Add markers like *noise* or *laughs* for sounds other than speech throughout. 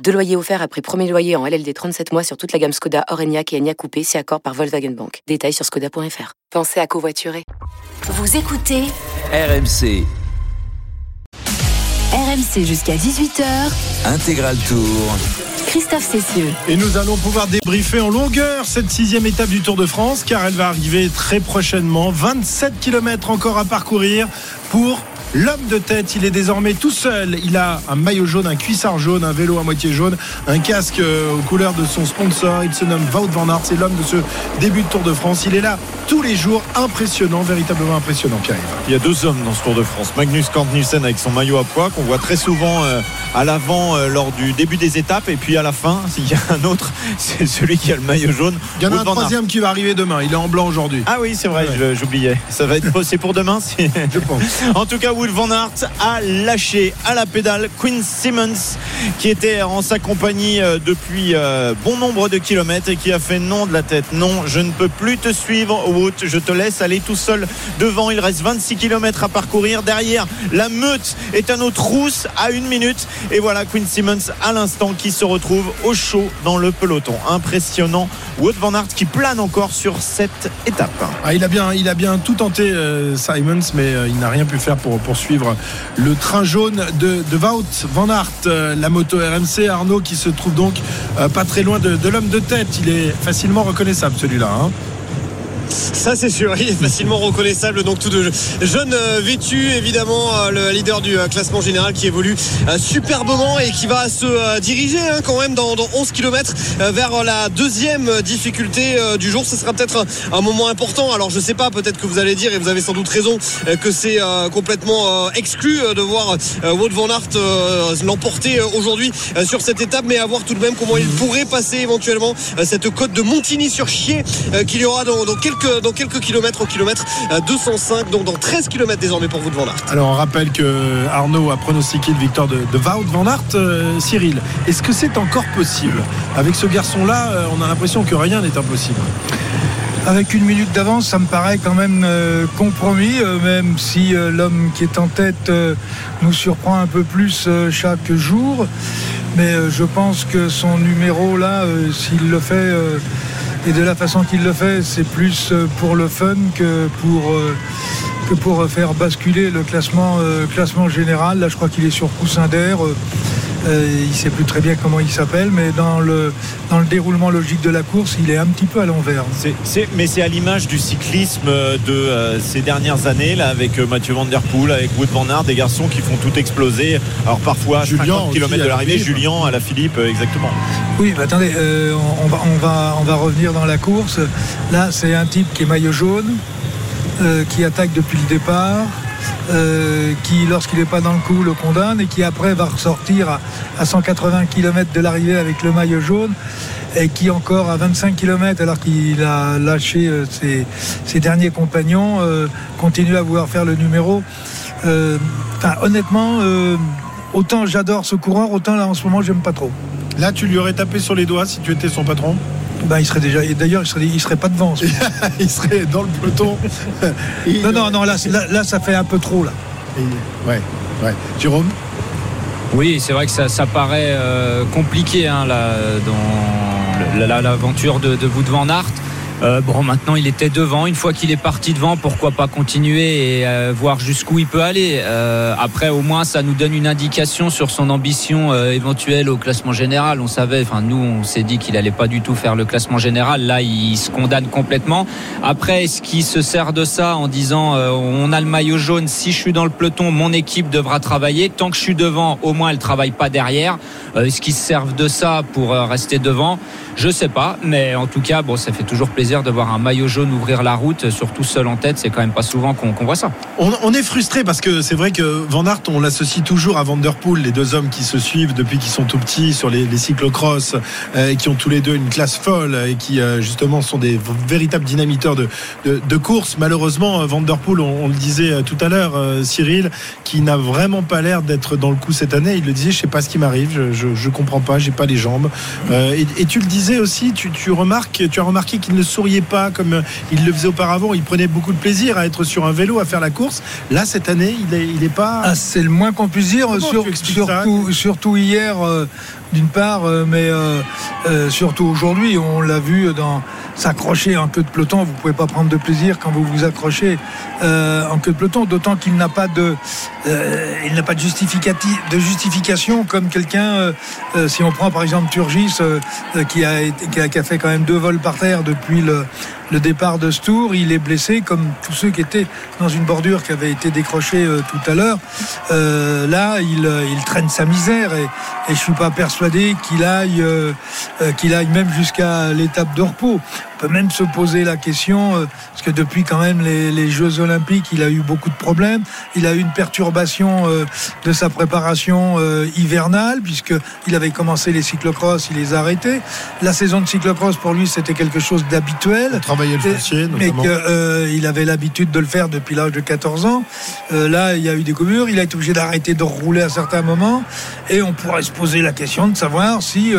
Deux loyers offerts après premier loyer en LLD 37 mois sur toute la gamme Skoda, Orenia et Enya Coupé, si accord par Volkswagen Bank. Détails sur skoda.fr. Pensez à covoiturer. Vous écoutez RMC RMC jusqu'à 18h. Intégral Tour. Christophe Cessieux. Et nous allons pouvoir débriefer en longueur cette sixième étape du Tour de France car elle va arriver très prochainement. 27 km encore à parcourir pour L'homme de tête, il est désormais tout seul. Il a un maillot jaune, un cuissard jaune, un vélo à moitié jaune, un casque euh, aux couleurs de son sponsor. Il se nomme Wout van Aert. C'est l'homme de ce début de Tour de France. Il est là tous les jours. Impressionnant, véritablement impressionnant, Pierre. Il y a deux hommes dans ce Tour de France. Magnus Cort-Nielsen avec son maillot à poids qu'on voit très souvent euh, à l'avant euh, lors du début des étapes. Et puis à la fin, *laughs* s'il y a un autre, *laughs* c'est celui qui a le maillot jaune. Il y en a un troisième qui va arriver demain. Il est en blanc aujourd'hui. Ah oui, c'est vrai, j'oubliais. Ça va être c'est pour demain. Je pense. *laughs* En tout cas, Wout van Aert a lâché à la pédale Quinn Simmons qui était en sa compagnie euh, depuis euh, bon nombre de kilomètres et qui a fait non de la tête. Non, je ne peux plus te suivre, Wout. Je te laisse aller tout seul devant. Il reste 26 km à parcourir. Derrière, la meute est à nos trousses à une minute. Et voilà Quinn Simmons à l'instant qui se retrouve au chaud dans le peloton. Impressionnant. Wout van Aert qui plane encore sur cette étape. Ah, il, a bien, il a bien tout tenté, euh, Simons, mais il n'a rien pu faire pour poursuivre le train jaune de, de Wout Van Aert, euh, la moto RMC Arnaud qui se trouve donc euh, pas très loin de, l'homme de tête. Il est facilement reconnaissable celui-là. Hein. Ça c'est sûr, il est facilement reconnaissable. Donc tout de jeune euh, vêtu, évidemment, euh, le leader du euh, classement général qui évolue superbement et qui va se diriger hein, quand même dans, 11 km vers la deuxième difficulté du jour. Ce sera peut-être un, moment important. Alors je sais pas, peut-être que vous allez dire, et vous avez sans doute raison, que c'est complètement exclu de voir Wout van Aert l'emporter aujourd'hui sur cette étape, mais à voir tout de même comment il pourrait passer éventuellement cette côte de Montigny sur Chier qu'il y aura dans quelques dans quelques kilomètres au kilomètre 205, euh, donc dans 13 kilomètres désormais pour vous de Van Aert. Alors on rappelle que Arnaud a pronostiqué le victoire de, de Wout Van Aert. Euh, Cyril, est-ce que c'est encore possible? Avec ce garçon-là, euh, on a l'impression que rien n'est impossible. Avec une minute d'avance, ça me paraît quand même compromis, même si l'homme qui est en tête nous surprend un peu plus chaque jour. Mais je pense que son numéro là, s'il le fait et de la façon qu'il le fait, c'est plus euh, pour le fun que pour, euh, pour faire basculer le classement, euh, classement général. Là, je crois qu'il est sur coussin d'air. Euh, il ne sait plus très bien comment il s'appelle, mais dans le, dans le déroulement logique de la course, il est un petit peu à l'envers. mais c'est à l'image du cyclisme de ces dernières années, là, avec Mathieu Van Der Poel, avec Wood Van Aert, des garçons qui font tout exploser. Alors parfois, Julien 50 km de l'arrivée, Julien à la Philippe, exactement. Oui, attendez, euh, on, va, on, va, on va revenir dans la course. Là, c'est un type qui est maillot jaune, euh, qui attaque depuis le départ. Euh, qui, lorsqu'il n'est pas dans le coup, le condamne et qui après va ressortir à, 180 km de l'arrivée avec le maillot jaune et qui encore à 25 km alors qu'il a lâché ses, derniers compagnons continue à vouloir faire le numéro. honnêtement, autant j'adore ce coureur, autant là en ce moment j'aime pas trop. Là, tu lui aurais tapé sur les doigts si tu étais son patron? Ben, il serait déjà. D'ailleurs, il serait, il serait pas devant. *laughs* il serait dans le peloton. *laughs* non, non, non, là, là, ça fait un peu trop, là. ouais, ouais. Jérôme? Oui, c'est vrai que ça, ça paraît euh, compliqué hein, là, dans l'aventure de, de Wout van Aert. Euh, bon, maintenant il était devant. Une fois qu'il est parti devant, pourquoi pas continuer et euh, voir jusqu'où il peut aller. Euh, après, au moins, ça nous donne une indication sur son ambition éventuelle au classement général. On savait, enfin nous, on s'est dit qu'il allait pas du tout faire le classement général. Là, il se condamne complètement. Après, est-ce qu'il se sert de ça en disant on a le maillot jaune, si je suis dans le peloton, mon équipe devra travailler. Tant que je suis devant, au moins elle travaille pas derrière. est-ce qu'ils se servent de ça pour rester devant? Je sais pas, mais en tout cas, bon, ça fait toujours plaisir de voir un maillot jaune ouvrir la route, surtout seul en tête. C'est quand même pas souvent qu'on voit ça. On, est frustré parce que c'est vrai que Van Aert, on l'associe toujours à Vanderpool, les deux hommes qui se suivent depuis qu'ils sont tout petits sur les, les cyclocross, euh, qui ont tous les deux une classe folle et qui euh, justement sont des véritables dynamiteurs de, de, de course. Malheureusement, euh, Vanderpool, on, le disait euh, tout à l'heure, Cyril, qui n'a vraiment pas l'air d'être dans le coup cette année. Il le disait, je sais pas ce qui m'arrive, je, je, comprends pas, j'ai pas les jambes. Et, tu le disais aussi, tu, tu remarques, tu as remarqué qu'il ne souriait pas comme euh, il le faisait auparavant. Il prenait beaucoup de plaisir à être sur un vélo, à faire la course. Là, cette année, il est, il est pas. Ah, c'est le moins qu'on puisse dire, sur- surtout hier, euh, d'une part, euh, mais euh, euh, surtout aujourd'hui, on l'a vu dans s'accrocher en queue de peloton. Vous pouvez pas prendre de plaisir quand vous vous accrochez en queue de peloton, d'autant qu'il n'a pas de, il n'a pas de, justificati- de justification comme quelqu'un. si on prend par exemple Turgis, qui, a été- qui, a, qui a fait quand même deux vols par terre depuis le, le départ de ce tour, il est blessé comme tous ceux qui étaient dans une bordure qui avait été décrochée euh, tout à l'heure. Euh, là, il, euh, il traîne sa misère et, et je suis pas persuadé qu'il aille, qu'il aille même jusqu'à l'étape de repos. On peut même se poser la question, euh, parce que depuis quand même les, les Jeux Olympiques, il a eu beaucoup de problèmes. Il a eu une perturbation euh, de sa préparation euh, hivernale, puisque il avait commencé les cyclocross, il les a arrêtés. La saison de cyclocross pour lui, c'était quelque chose d'habituel travailler le foncier, mais qu'il avait l'habitude de le faire depuis l'âge de 14 ans. Là, il y a eu des coupures, il a été obligé d'arrêter de rouler à certains moments, et on pourrait se poser la question de savoir si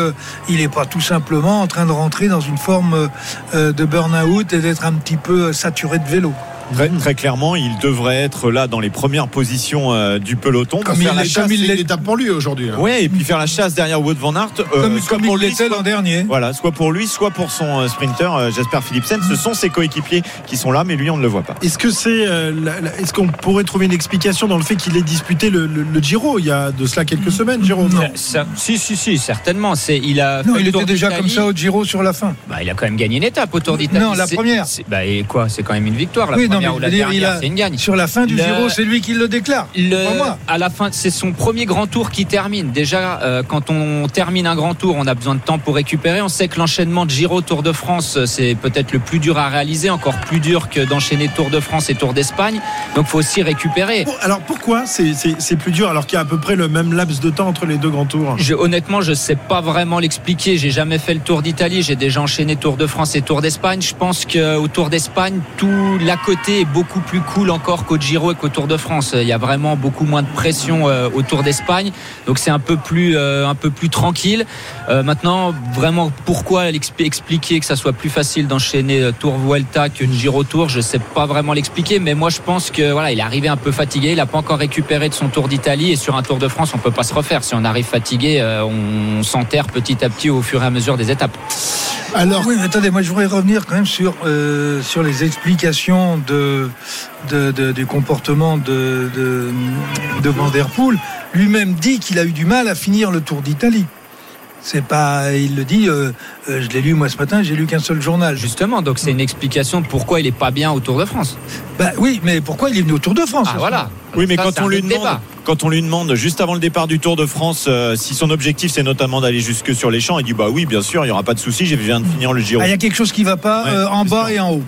il n'est pas tout simplement en train de rentrer dans une forme de burn-out et d'être un petit peu euh, saturé de vélo. Très, très clairement, il devrait être là dans les premières positions euh, du peloton. pour Comme faire il la chasse. comme il l'est- pour lui aujourd'hui. hein. Ouais, et puis faire la chasse derrière Wout van Aert. euh, comme soit comme pour il l'était l'an dernier. Voilà, soit pour lui, soit pour son euh, sprinter euh, Jasper Philipsen. Ce sont ses coéquipiers qui sont là, mais lui, on ne le voit pas. Est-ce que c'est, euh, la- la- est-ce qu'on pourrait trouver une explication dans le fait qu'il ait disputé le, le- le Giro il y a de cela quelques semaines, Giro Non. Ça- si, si, si, certainement. C'est, il a Non, fait il le Tour était déjà comme ça au Giro sur la fin. Bah, il a quand même gagné une étape au Tour d'Italie. Non, la C'est- première. c'est- Bah, et quoi C'est quand même une victoire. La oui, non, mais première ou la dernière, a, c'est une gagne. sur la fin du Le- Giro, c'est lui qui le déclare. Le- Pas moi. à la fin, c'est son premier grand tour qui termine. Déjà, euh, quand on termine un grand tour, on a besoin de temps pour récupérer. On sait que l'enchaînement de Giro Tour de France, euh, c'est peut-être le plus dur à réaliser, encore plus dur que d'enchaîner Tour de France et Tour d'Espagne. Donc, faut aussi récupérer. Alors pourquoi c'est, c'est- c'est plus dur alors qu'il y a à peu près le même laps de temps entre les deux grands tours? Je, honnêtement, je sais pas vraiment l'expliquer. J'ai jamais fait le Tour d'Italie. J'ai déjà enchaîné Tour de France et Tour d'Espagne. Je pense qu'au Tour d'Espagne, tout l'à côté est beaucoup plus cool encore qu'au Giro et qu'au Tour de France. Il y a vraiment beaucoup moins de pression euh, au Tour d'Espagne. Donc c'est un peu plus, euh, un peu plus tranquille. Euh, maintenant, vraiment, pourquoi expliquer que ça soit plus facile d'enchaîner Tour Vuelta que Giro Tour? Je sais pas vraiment l'expliquer. Mais moi, je pense que voilà, il est arrivé un peu fatigué. Il a pas encore récupéré de son Tour d'Italie. Et sur un Tour de France, on peut pas se refaire. Si on arrive fatigué, euh, on s'enterre petit à petit au fur et à mesure des étapes. Alors, Oui, mais attendez, moi je voudrais revenir quand même sur, euh, sur les explications de, du comportement de, de, de Van Der Poel. Lui-même dit qu'il a eu du mal à finir le Tour d'Italie. C'est pas, il le dit. euh, euh, je l'ai lu moi ce matin. J'ai lu qu'un seul journal. Justement, donc c'est une explication de pourquoi il est pas bien au Tour de France. Bah oui, mais pourquoi il est venu au Tour de France Ah voilà. Oui, mais Ça, quand on lui demande, débat. quand on lui demande juste avant le départ du Tour de France, euh, si son objectif c'est notamment d'aller jusque sur les champs, il dit bah oui, bien sûr, il y aura pas de souci, je viens de finir le Giro. Ah, Il y a quelque chose qui va pas Ouais, euh, en bas ça. et en haut.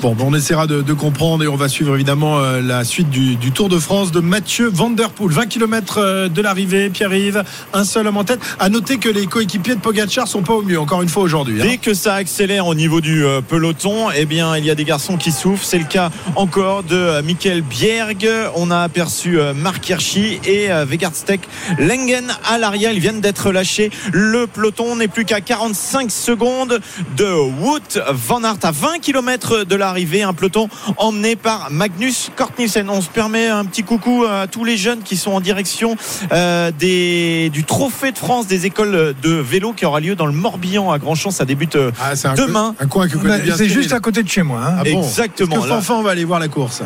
bon, on essaiera de, de comprendre et on va suivre évidemment euh, la suite du, du Tour de France de Mathieu Van Der Poel. 20 km de l'arrivée, Pierre-Yves, un seul homme en tête. À noter que les coéquipiers de Pogacar sont pas au mieux, encore une fois aujourd'hui. hein. Dès que ça accélère au niveau du euh, peloton, eh bien, il y a des garçons qui souffrent. C'est le cas encore de euh, Michael Bjerg. On a aperçu euh, Marc Hirschi et Vegardsteck Lengen à l'arrière. Ils viennent d'être lâchés. Le peloton n'est plus qu'à 45 secondes de Wout Van Aert à 20 km de l'arrivée. Un peloton emmené par Magnus Kortnissen. On se permet un petit coucou à tous les jeunes qui sont en direction euh, des, du trophée de France des écoles de vélo qui aura lieu dans le Morbihan à Grandchamp. Ça débute euh, Ah, Demain. co- un coin que connaît Bah, c'est juste à côté de chez moi. hein. Ah bon Exactement. Est-ce que Là- Fanfan va aller voir la course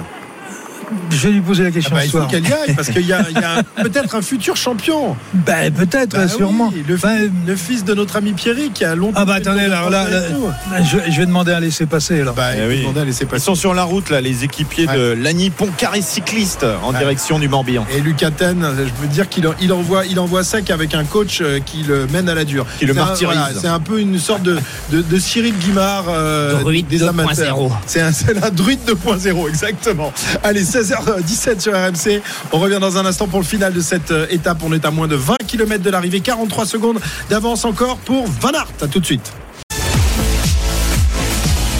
Je vais lui poser la Ah question bah, ce il faut qu'elle y aille parce qu'il y a, *laughs* peut-être un futur champion. Ben, peut-être, Bah sûrement. oui, le, fils de notre ami Pierry qui a longtemps. ah bah attendez, alors là, là, je, je vais demander à laisser passer. Alors. Bah, Eh oui. à laisser Ils sont sur la route là, les équipiers de Lagny Pontcarré cycliste en Ouais. direction du Morbihan. Et Lucaten, je veux dire qu'il en- il envoie, il envoie sec avec un coach euh, qui le mène à la dure. Qui le C'est un- martyrise. voilà, C'est un peu une sorte de, de, de Cyril Guimard euh, Druide des 2.0. amateurs. C'est un, c'est un druide 2.0, exactement. Allez, 16h17 sur RMC. On revient dans un instant pour le final de cette euh, étape. On est à moins de 20 km de l'arrivée, 43 secondes d'avance encore pour Van Aert. À tout de suite.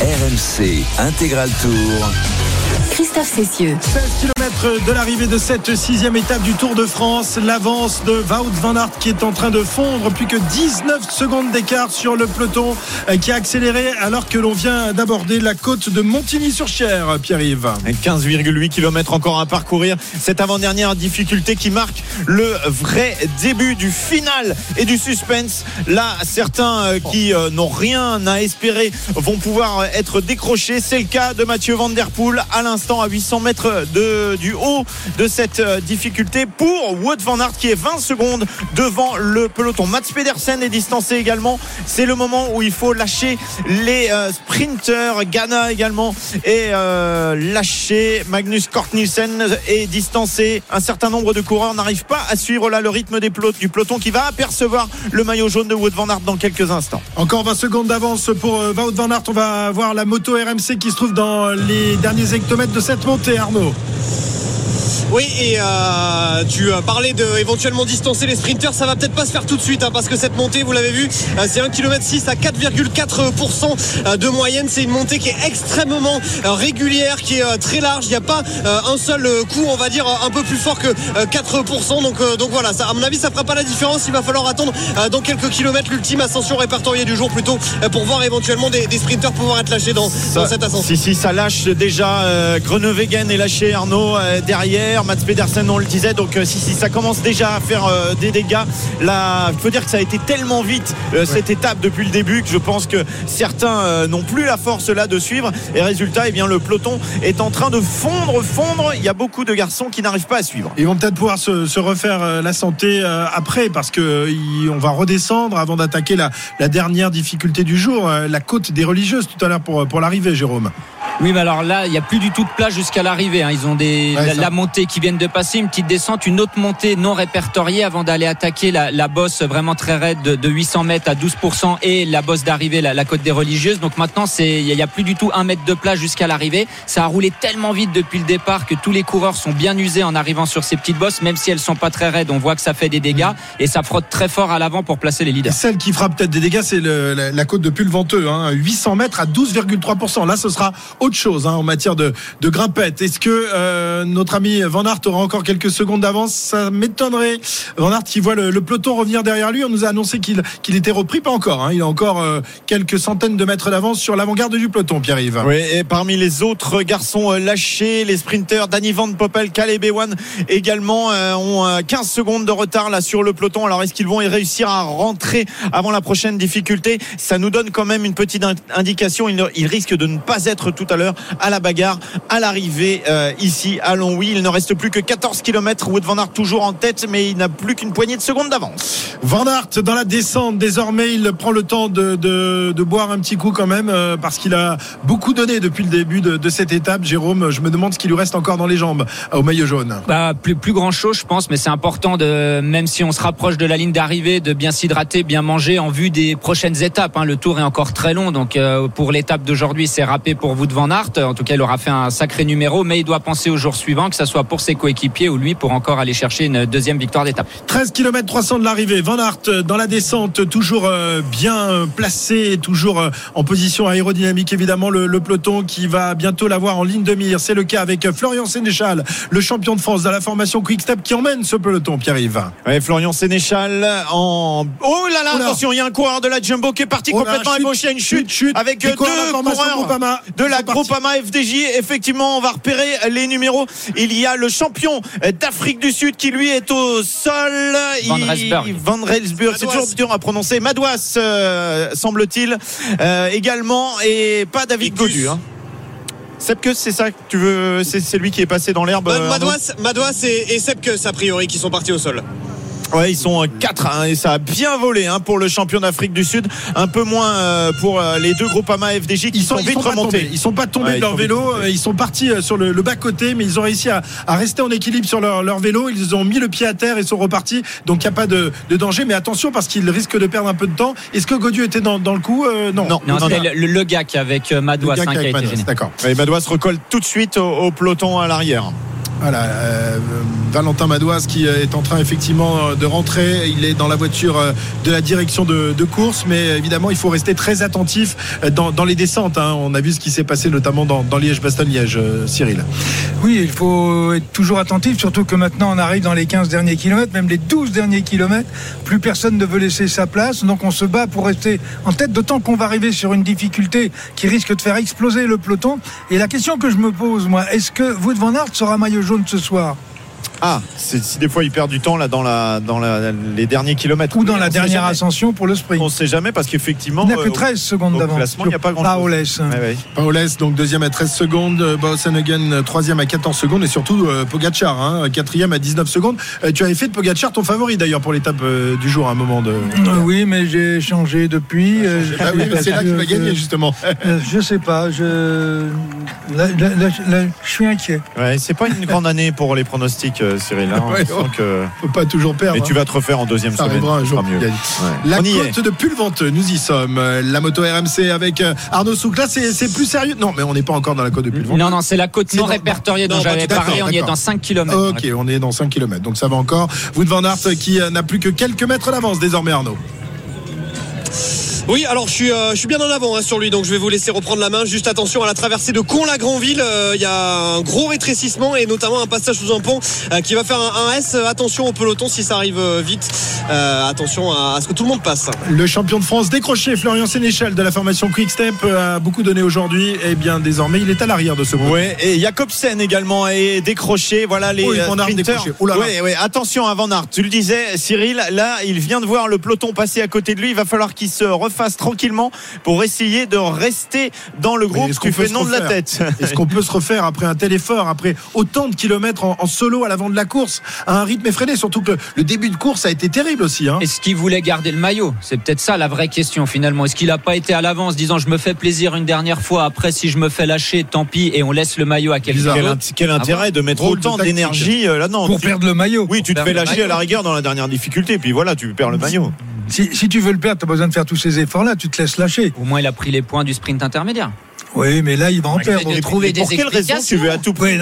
RMC Intégral Tour. Christophe Cessieux. 16 km de l'arrivée de cette sixième étape du Tour de France. L'avance de Wout van Aert qui est en train de fondre. Plus que 19 secondes d'écart sur le peloton euh, qui a accéléré alors que l'on vient d'aborder la côte de Montigny-sur-Cher, Pierre-Yves. 15,8 km encore à parcourir. Cette avant-dernière difficulté qui marque le vrai début du final et du suspense. Là, certains euh, qui euh, n'ont rien à espérer vont pouvoir être décrochés. C'est le cas de Mathieu Van Der Poel à l'instant à 800 mètres de, du haut de cette euh, difficulté pour Wout Van Aert qui est 20 secondes devant le peloton. Mats Pedersen est distancé également. C'est le moment où il faut lâcher les euh, sprinters. Ghana également est euh, lâché. Magnus Kort est distancé. Un certain nombre de coureurs n'arrivent pas à suivre là le rythme du peloton qui va apercevoir le maillot jaune de Wout Van Aert dans quelques instants. Encore 20 secondes d'avance pour Wout van Aert. On va voir la moto RMC qui se trouve dans les derniers hectomètres de cette montée, Arnaud. Oui, et euh, tu euh, parlais de éventuellement distancer les sprinters. Ça va peut-être pas se faire tout de suite hein, parce que cette montée, vous l'avez vu, euh, c'est 1 km 6 à 4,4% euh, de moyenne. C'est une montée qui est extrêmement régulière, qui est très large. Il n'y a pas un seul coup, on va dire, un peu plus fort que euh, 4%. Donc, donc voilà, ça, à mon avis, ça fera pas la différence. Il va falloir attendre dans quelques kilomètres l'ultime ascension répertoriée du jour plutôt pour voir éventuellement des, des sprinters pouvoir être lâchés dans, dans cette ascension. Si, si, ça lâche déjà. Euh, Grenewegen est lâché, Arnaud, euh, derrière. Mats Pedersen, on le disait. Donc, euh, si, si, ça commence déjà à faire euh, des dégâts. Là, il faut dire que ça a été tellement vite, euh, cette étape depuis le début, que je pense que certains euh, n'ont plus la force là de suivre. Et résultat, eh bien, le peloton est en train de fondre, fondre. Il y a beaucoup de garçons qui n'arrivent pas à suivre. Ils vont peut-être pouvoir se, se refaire la santé après parce que euh, il- on va redescendre avant d'attaquer la, la dernière difficulté du jour, la côte des religieuses tout à l'heure pour, pour l'arrivée, Jérôme. Oui, mais alors là, il n'y a plus du tout de place jusqu'à l'arrivée. hein. Ils ont des, Ouais, la, montée qui viennent de passer, une petite descente, une autre montée non répertoriée avant d'aller attaquer la, la bosse vraiment très raide de, de 800 mètres à 12% et la bosse d'arrivée, la, la côte des religieuses. Donc maintenant, c'est, il n'y a, plus du tout un mètre de place jusqu'à l'arrivée. Ça a roulé tellement vite depuis le départ que tous les coureurs sont bien usés en arrivant sur ces petites bosses, même si elles sont pas très raides. On voit que ça fait des dégâts et ça frotte très fort à l'avant pour placer les Et leaders. celle qui fera peut-être des dégâts, c'est la côte de Pulventeux, hein, 800 mètres à 12,3%. Là, ce sera autre chose hein, en matière de, de grimpette. Est-ce que euh, notre ami Van Aert aura encore quelques secondes d'avance? Ça m'étonnerait. Van Aert qui voit le, peloton revenir derrière lui. On nous a annoncé qu'il qu'il était repris, pas encore. hein. Il a encore euh, quelques centaines de mètres d'avance sur l'avant-garde du peloton, Pierre-Yves. Oui, et parmi les autres garçons euh, lâchés, les sprinteurs Danny Van Poppel, Caleb Ewan également ont euh, 15 secondes de retard là sur le peloton. Alors est-ce qu'ils vont y réussir à rentrer avant la prochaine difficulté? Ça nous donne quand même une petite in- indication. Ils, ils risquent de ne pas être tout à l'heure à la bagarre à l'arrivée euh, ici à Longwy. Il ne reste plus que 14 km. Wood Van Aert toujours en tête, mais il n'a plus qu'une poignée de secondes d'avance. Van Aert dans la descente désormais il prend le temps de, de, de boire un petit coup quand même euh, parce qu'il a beaucoup donné depuis le début de, de cette étape Jérôme je me demande ce qui lui reste encore dans les jambes euh, au maillot jaune Bah, plus, plus grand chose, je pense, mais c'est important de, même si on se rapproche de la ligne d'arrivée, de bien s'hydrater, bien manger en vue des prochaines étapes. hein. Le tour est encore très long, donc euh, pour l'étape d'aujourd'hui, c'est râpé pour vous de Van Aert. En tout cas, il aura fait un sacré numéro, mais il doit penser au jour suivant, que ce soit pour ses coéquipiers ou lui pour encore aller chercher une deuxième victoire d'étape. 13 km 300 de l'arrivée Van Aert euh, dans la descente toujours euh, bien euh, placé toujours en position aérodynamique évidemment le, le peloton qui va bientôt l'avoir en ligne de mire c'est le cas avec Florian Sénéchal le champion de France de la formation Quick Step qui emmène ce peloton Pierre-Yves Ouais, Florian Sénéchal en. Oh là là, Oula. attention, il y a un coureur de la Jumbo qui est parti Oh là, complètement chute, ébauché à une chute, chute, chute. avec deux coureurs de la formation coureurs Groupama de la. Groupama FDJ. Effectivement, on va repérer les numéros. Il y a le champion d'Afrique du Sud qui lui est au sol. Van Rensburg. Van Rensburg, c'est Madouas. toujours dur à prononcer. Madouas, euh, semble-t-il, euh, également, et pas David. Godu. hein. Sepkus, c'est ça que tu veux? C'est lui qui est passé dans l'herbe. Bah, euh, Madouas, Madouas et, et Sepkus, a priori, qui sont partis au sol. Ouais, ils sont 4 et ça a bien volé hein, pour le champion d'Afrique du Sud. Un peu moins euh, pour euh, les deux Groupama FDJ qui Ils sont, sont, ils vite sont remontés. tombés. Ils sont pas tombés Ouais, de leur vélo. Ils sont partis euh, sur le, le bas côté, mais ils ont réussi à, à rester en équilibre sur leur, leur vélo. Ils ont mis le pied à terre et sont repartis. Donc il n'y a pas de, de danger. Mais attention parce qu'ils risquent de perdre un peu de temps. Est-ce que Godieu était dans, dans le coup Euh, Non. Non. Non, non, c'était le, le gars qui avec euh, Le Madouas hein, qui a avec été. D'accord. Et Madouas se recolle tout de suite au, au peloton à l'arrière. Voilà, euh, Valentin Madoise qui est en train effectivement de rentrer. Il est dans la voiture euh, de la direction de, course, mais évidemment il faut rester très attentif euh, dans, les descentes. hein. On a vu ce qui s'est passé notamment dans, Liège-Bastogne-Liège, euh, Cyril. Oui, il faut être toujours attentif, surtout que maintenant on arrive dans les 15 derniers kilomètres, même les 12 derniers kilomètres. Plus personne ne veut laisser sa place, donc on se bat pour rester en tête, d'autant qu'on va arriver sur une difficulté qui risque de faire exploser le peloton. Et la question que je me pose, moi, est-ce que Wout van Aert sera maillot jaune ce soir Ah, c'est- si des fois il perd du temps là dans la dans la, les derniers kilomètres ou dans la dernière jamais. ascension pour le sprint On ne sait jamais parce qu'effectivement Il n'a que euh, 13 secondes au d'avance. il n'y a pas grand-chose. Paoles. Ouais, ouais. Paoles, donc deuxième à 13 secondes, euh, Boassenhagen euh, troisième à 14 secondes et surtout euh, Pogacar, hein, quatrième à 19 secondes. Euh, tu avais fait de Pogacar ton favori d'ailleurs pour l'étape euh, du jour à un moment de. Euh, oui, mais j'ai changé depuis. euh, Ah oui, mais c'est là qu'il va gagner justement. euh, Je sais pas, je, là, là, là, là, je suis inquiet. Ouais, c'est pas une grande année pour les pronostics, euh, Cyril. hein. Ouais, on- que- pas toujours perdre. Mais tu hein. vas te refaire en deuxième Ça semaine. arrivera un jour. mieux. Ouais. La On côte de Pulventeux, nous y sommes. La moto RMC avec euh, Arnaud Souk. Là, c'est plus sérieux. Non, mais on n'est pas encore dans la côte de Pulventeux. Non, non, c'est la côte non répertoriée dont j'avais parlé. On y est dans 5 km. Ok, on est dans 5 km, donc ça va encore. Wout van Aert qui euh, n'a plus que quelques mètres d'avance désormais, Arnaud. Oui, alors je suis, euh, je suis bien en avant hein, sur lui, donc je vais vous laisser reprendre la main. Juste attention à la traversée de Con-la-Grandville. Euh, Il y a un gros rétrécissement et notamment un passage sous un pont euh, qui va faire un, un S. Attention au peloton si ça arrive euh, vite. Euh, attention à, à ce que tout le monde passe. Le champion de France décroché, Florian Sénéchal de la formation Quick Step, a beaucoup donné aujourd'hui. Et bien désormais, il est à l'arrière de ce groupe. Ouais, et Jacobsen également est décroché. Voilà les Oh, Van Aert décroché. Oh là là. Ouais, ouais, attention à Van Aert. Tu le disais, Cyril. Là, il vient de voir le peloton passer à côté de lui. Il va falloir qu'il se refasse tranquillement pour essayer de rester dans le groupe. est-ce qu'on Tu peut fais se non de la refaire tête. Est-ce qu'on peut se refaire après un tel effort, après autant de kilomètres en, en solo à l'avant de la course, à un rythme effréné? Surtout que le, le début de course a été terrible aussi. Hein. Est-ce qu'il voulait garder le maillot? C'est peut-être ça la vraie question finalement. Est-ce qu'il n'a pas été à l'avance disant je me fais plaisir une dernière fois, après si je me fais lâcher, tant pis, et on laisse le maillot à quelqu'un. Quel, int- quel intérêt de mettre Drôle autant d'énergie euh, là non Pour tu- perdre le maillot. Oui, tu te fais lâcher à la rigueur dans la dernière difficulté, puis voilà, tu perds le maillot. Si, si tu veux le perdre, tu as besoin de faire tous ces efforts-là, tu te laisses lâcher. Au moins il a pris les points du sprint intermédiaire. Oui, mais là, il va en de perdre. trouver Et des pour quelle raison tu veux à tout prix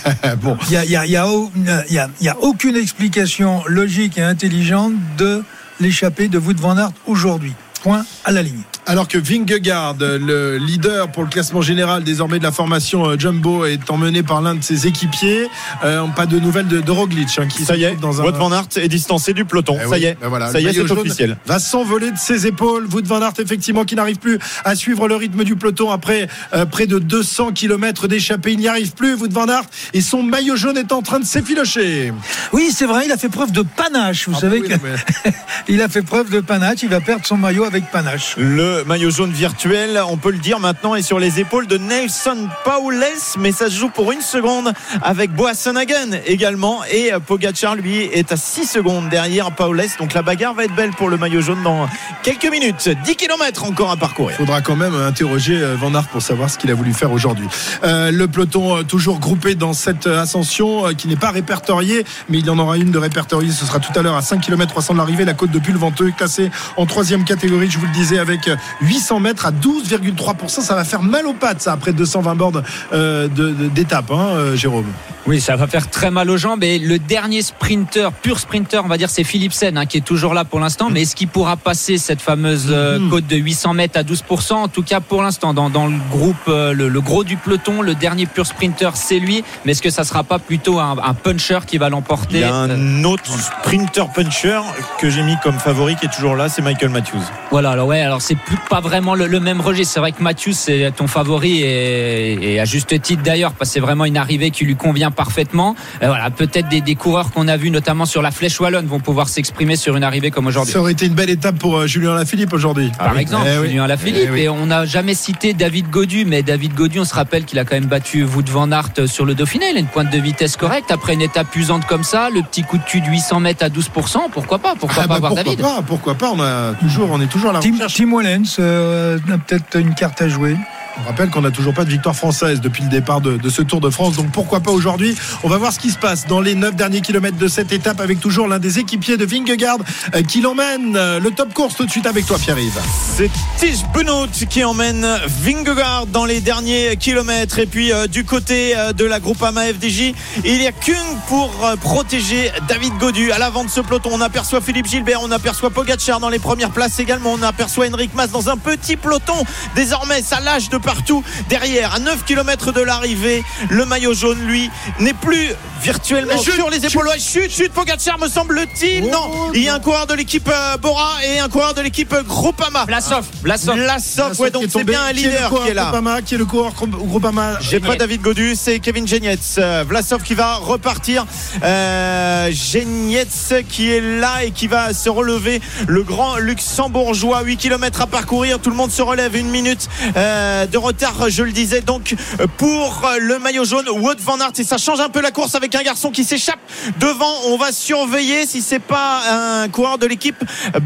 *laughs* Il n'y a, il y a- il y a au- il y a- il y a aucune explication logique et intelligente de l'échappée de Wout van Aert aujourd'hui. Point à la ligne. alors que Vingegaard, le leader pour le classement général désormais de la formation euh, Jumbo, est emmené par l'un de ses équipiers. Euh, pas de nouvelles de, de Roglic hein, qui Ça y est, dans un. Wout van Aert est distancé du peloton. Eh ça oui, y est, ben voilà, ça y est, c'est officiel. Va s'envoler de ses épaules. Wout van Aert, effectivement, qui n'arrive plus à suivre le rythme du peloton après euh, près de 200 km d'échappée. Il n'y arrive plus, Wout van Aert, et son maillot jaune est en train de s'effilocher. Oui, c'est vrai, il a fait preuve de panache. Vous Ah, savez oui, que non, mais- *laughs* il a fait preuve de panache. Il va perdre son maillot avec panache. Le maillot jaune virtuel, on peut le dire maintenant, est sur les épaules de Nelson Paules, mais ça se joue pour une seconde avec Boassenhagen également. Et Pogacar, lui, est à 6 secondes derrière Paules. Donc la bagarre va être belle pour le maillot jaune dans quelques minutes. 10 km encore à parcourir. faudra quand même interroger euh, Van Aert pour savoir ce qu'il a voulu faire aujourd'hui. Euh, le peloton euh, toujours groupé dans cette ascension qui n'est pas répertoriée, mais il y en aura une de répertoriée. Ce sera tout à l'heure à 5 km 300 de l'arrivée. La côte de Pulventeux est classée en troisième catégorie, je vous le disais, avec euh, 800 mètres à 12,3%. Ça va faire mal aux pattes, ça, après 220 bornes euh, d'étape, hein, euh, Jérôme. Oui, ça va faire très mal aux jambes. Et le dernier sprinter, pur sprinter, on va dire, c'est Philipsen, hein, qui est toujours là pour l'instant. Mais est-ce qu'il pourra passer cette fameuse euh, Mhm. côte de 800 mètres à 12% En tout cas, pour l'instant, dans, dans le groupe, euh, le, le gros du peloton, le dernier pur sprinter, c'est lui. Mais est-ce que ça sera pas plutôt un, un puncher qui va Il l'emporter y a un autre sprinter puncher que j'ai mis comme favori qui est toujours là, c'est Michael Matthews. Voilà, alors ouais, alors c'est plus pas vraiment le, le même registre. C'est vrai que Mathieu c'est ton favori et, et à juste titre d'ailleurs, parce que c'est vraiment une arrivée qui lui convient parfaitement. Euh, voilà, peut-être des, des coureurs qu'on a vus, notamment sur la Flèche wallonne, vont pouvoir s'exprimer sur une arrivée comme aujourd'hui. Ça aurait été une belle étape pour euh, Julien Lafilippe aujourd'hui. Par exemple, Eh oui. Julien Alaphilippe. Eh oui. Et on n'a jamais cité David Godu, mais David Godu, on se rappelle qu'il a quand même battu Wout van Aert sur le Dauphiné. Il a une pointe de vitesse correcte. Après une étape usante comme ça, le petit coup de cul de 800 mètres à 12%, pourquoi pas? Pourquoi Ah pas bah, avoir pourquoi David? pas? Pourquoi pas? On a toujours, on est toujours à la Tim. Tim Wallens euh, a peut-être une carte à jouer. On rappelle qu'on n'a toujours pas de victoire française depuis le départ de, ce Tour de France, donc pourquoi pas aujourd'hui On va voir ce qui se passe dans les 9 derniers kilomètres de cette étape avec toujours l'un des équipiers de Vingegaard euh, qui l'emmène. Euh, Le top course tout de suite avec toi Pierre-Yves. C'est Tige Benoît qui emmène Vingegaard dans les derniers kilomètres. Et puis euh, du côté de la Groupama FDJ, il y a Kung pour protéger David Godu. À l'avant de ce peloton, on aperçoit Philippe Gilbert, on aperçoit Pogacar dans les premières places également. On aperçoit Henrik Mas dans un petit peloton. Désormais, ça lâche de partout. Derrière, à 9 km de l'arrivée, le maillot jaune, lui, n'est plus virtuellement Chute, sur les épaules. Chute, chute, Pogacar me semble-t-il. Oh, non, il y a un coureur de l'équipe euh, Bora et un coureur de l'équipe euh, Groupama. Blasov, Blasov. Vlasov, ouais, donc c'est bien un leader qui est là. Groupama, qui est le coureur Group- Groupama J'ai pas David Godu, c'est Kevin Genietz. Euh, Vlasov qui va repartir. Euh, Genietz qui est là et qui va se relever. Le grand luxembourgeois, 8 km à parcourir. Tout le monde se relève. Une minute euh, de retard, je le disais. Donc pour euh, le maillot jaune, Wout van Aert. Et ça change un peu la course avec un garçon qui s'échappe devant. On va surveiller si c'est pas un coureur de l'équipe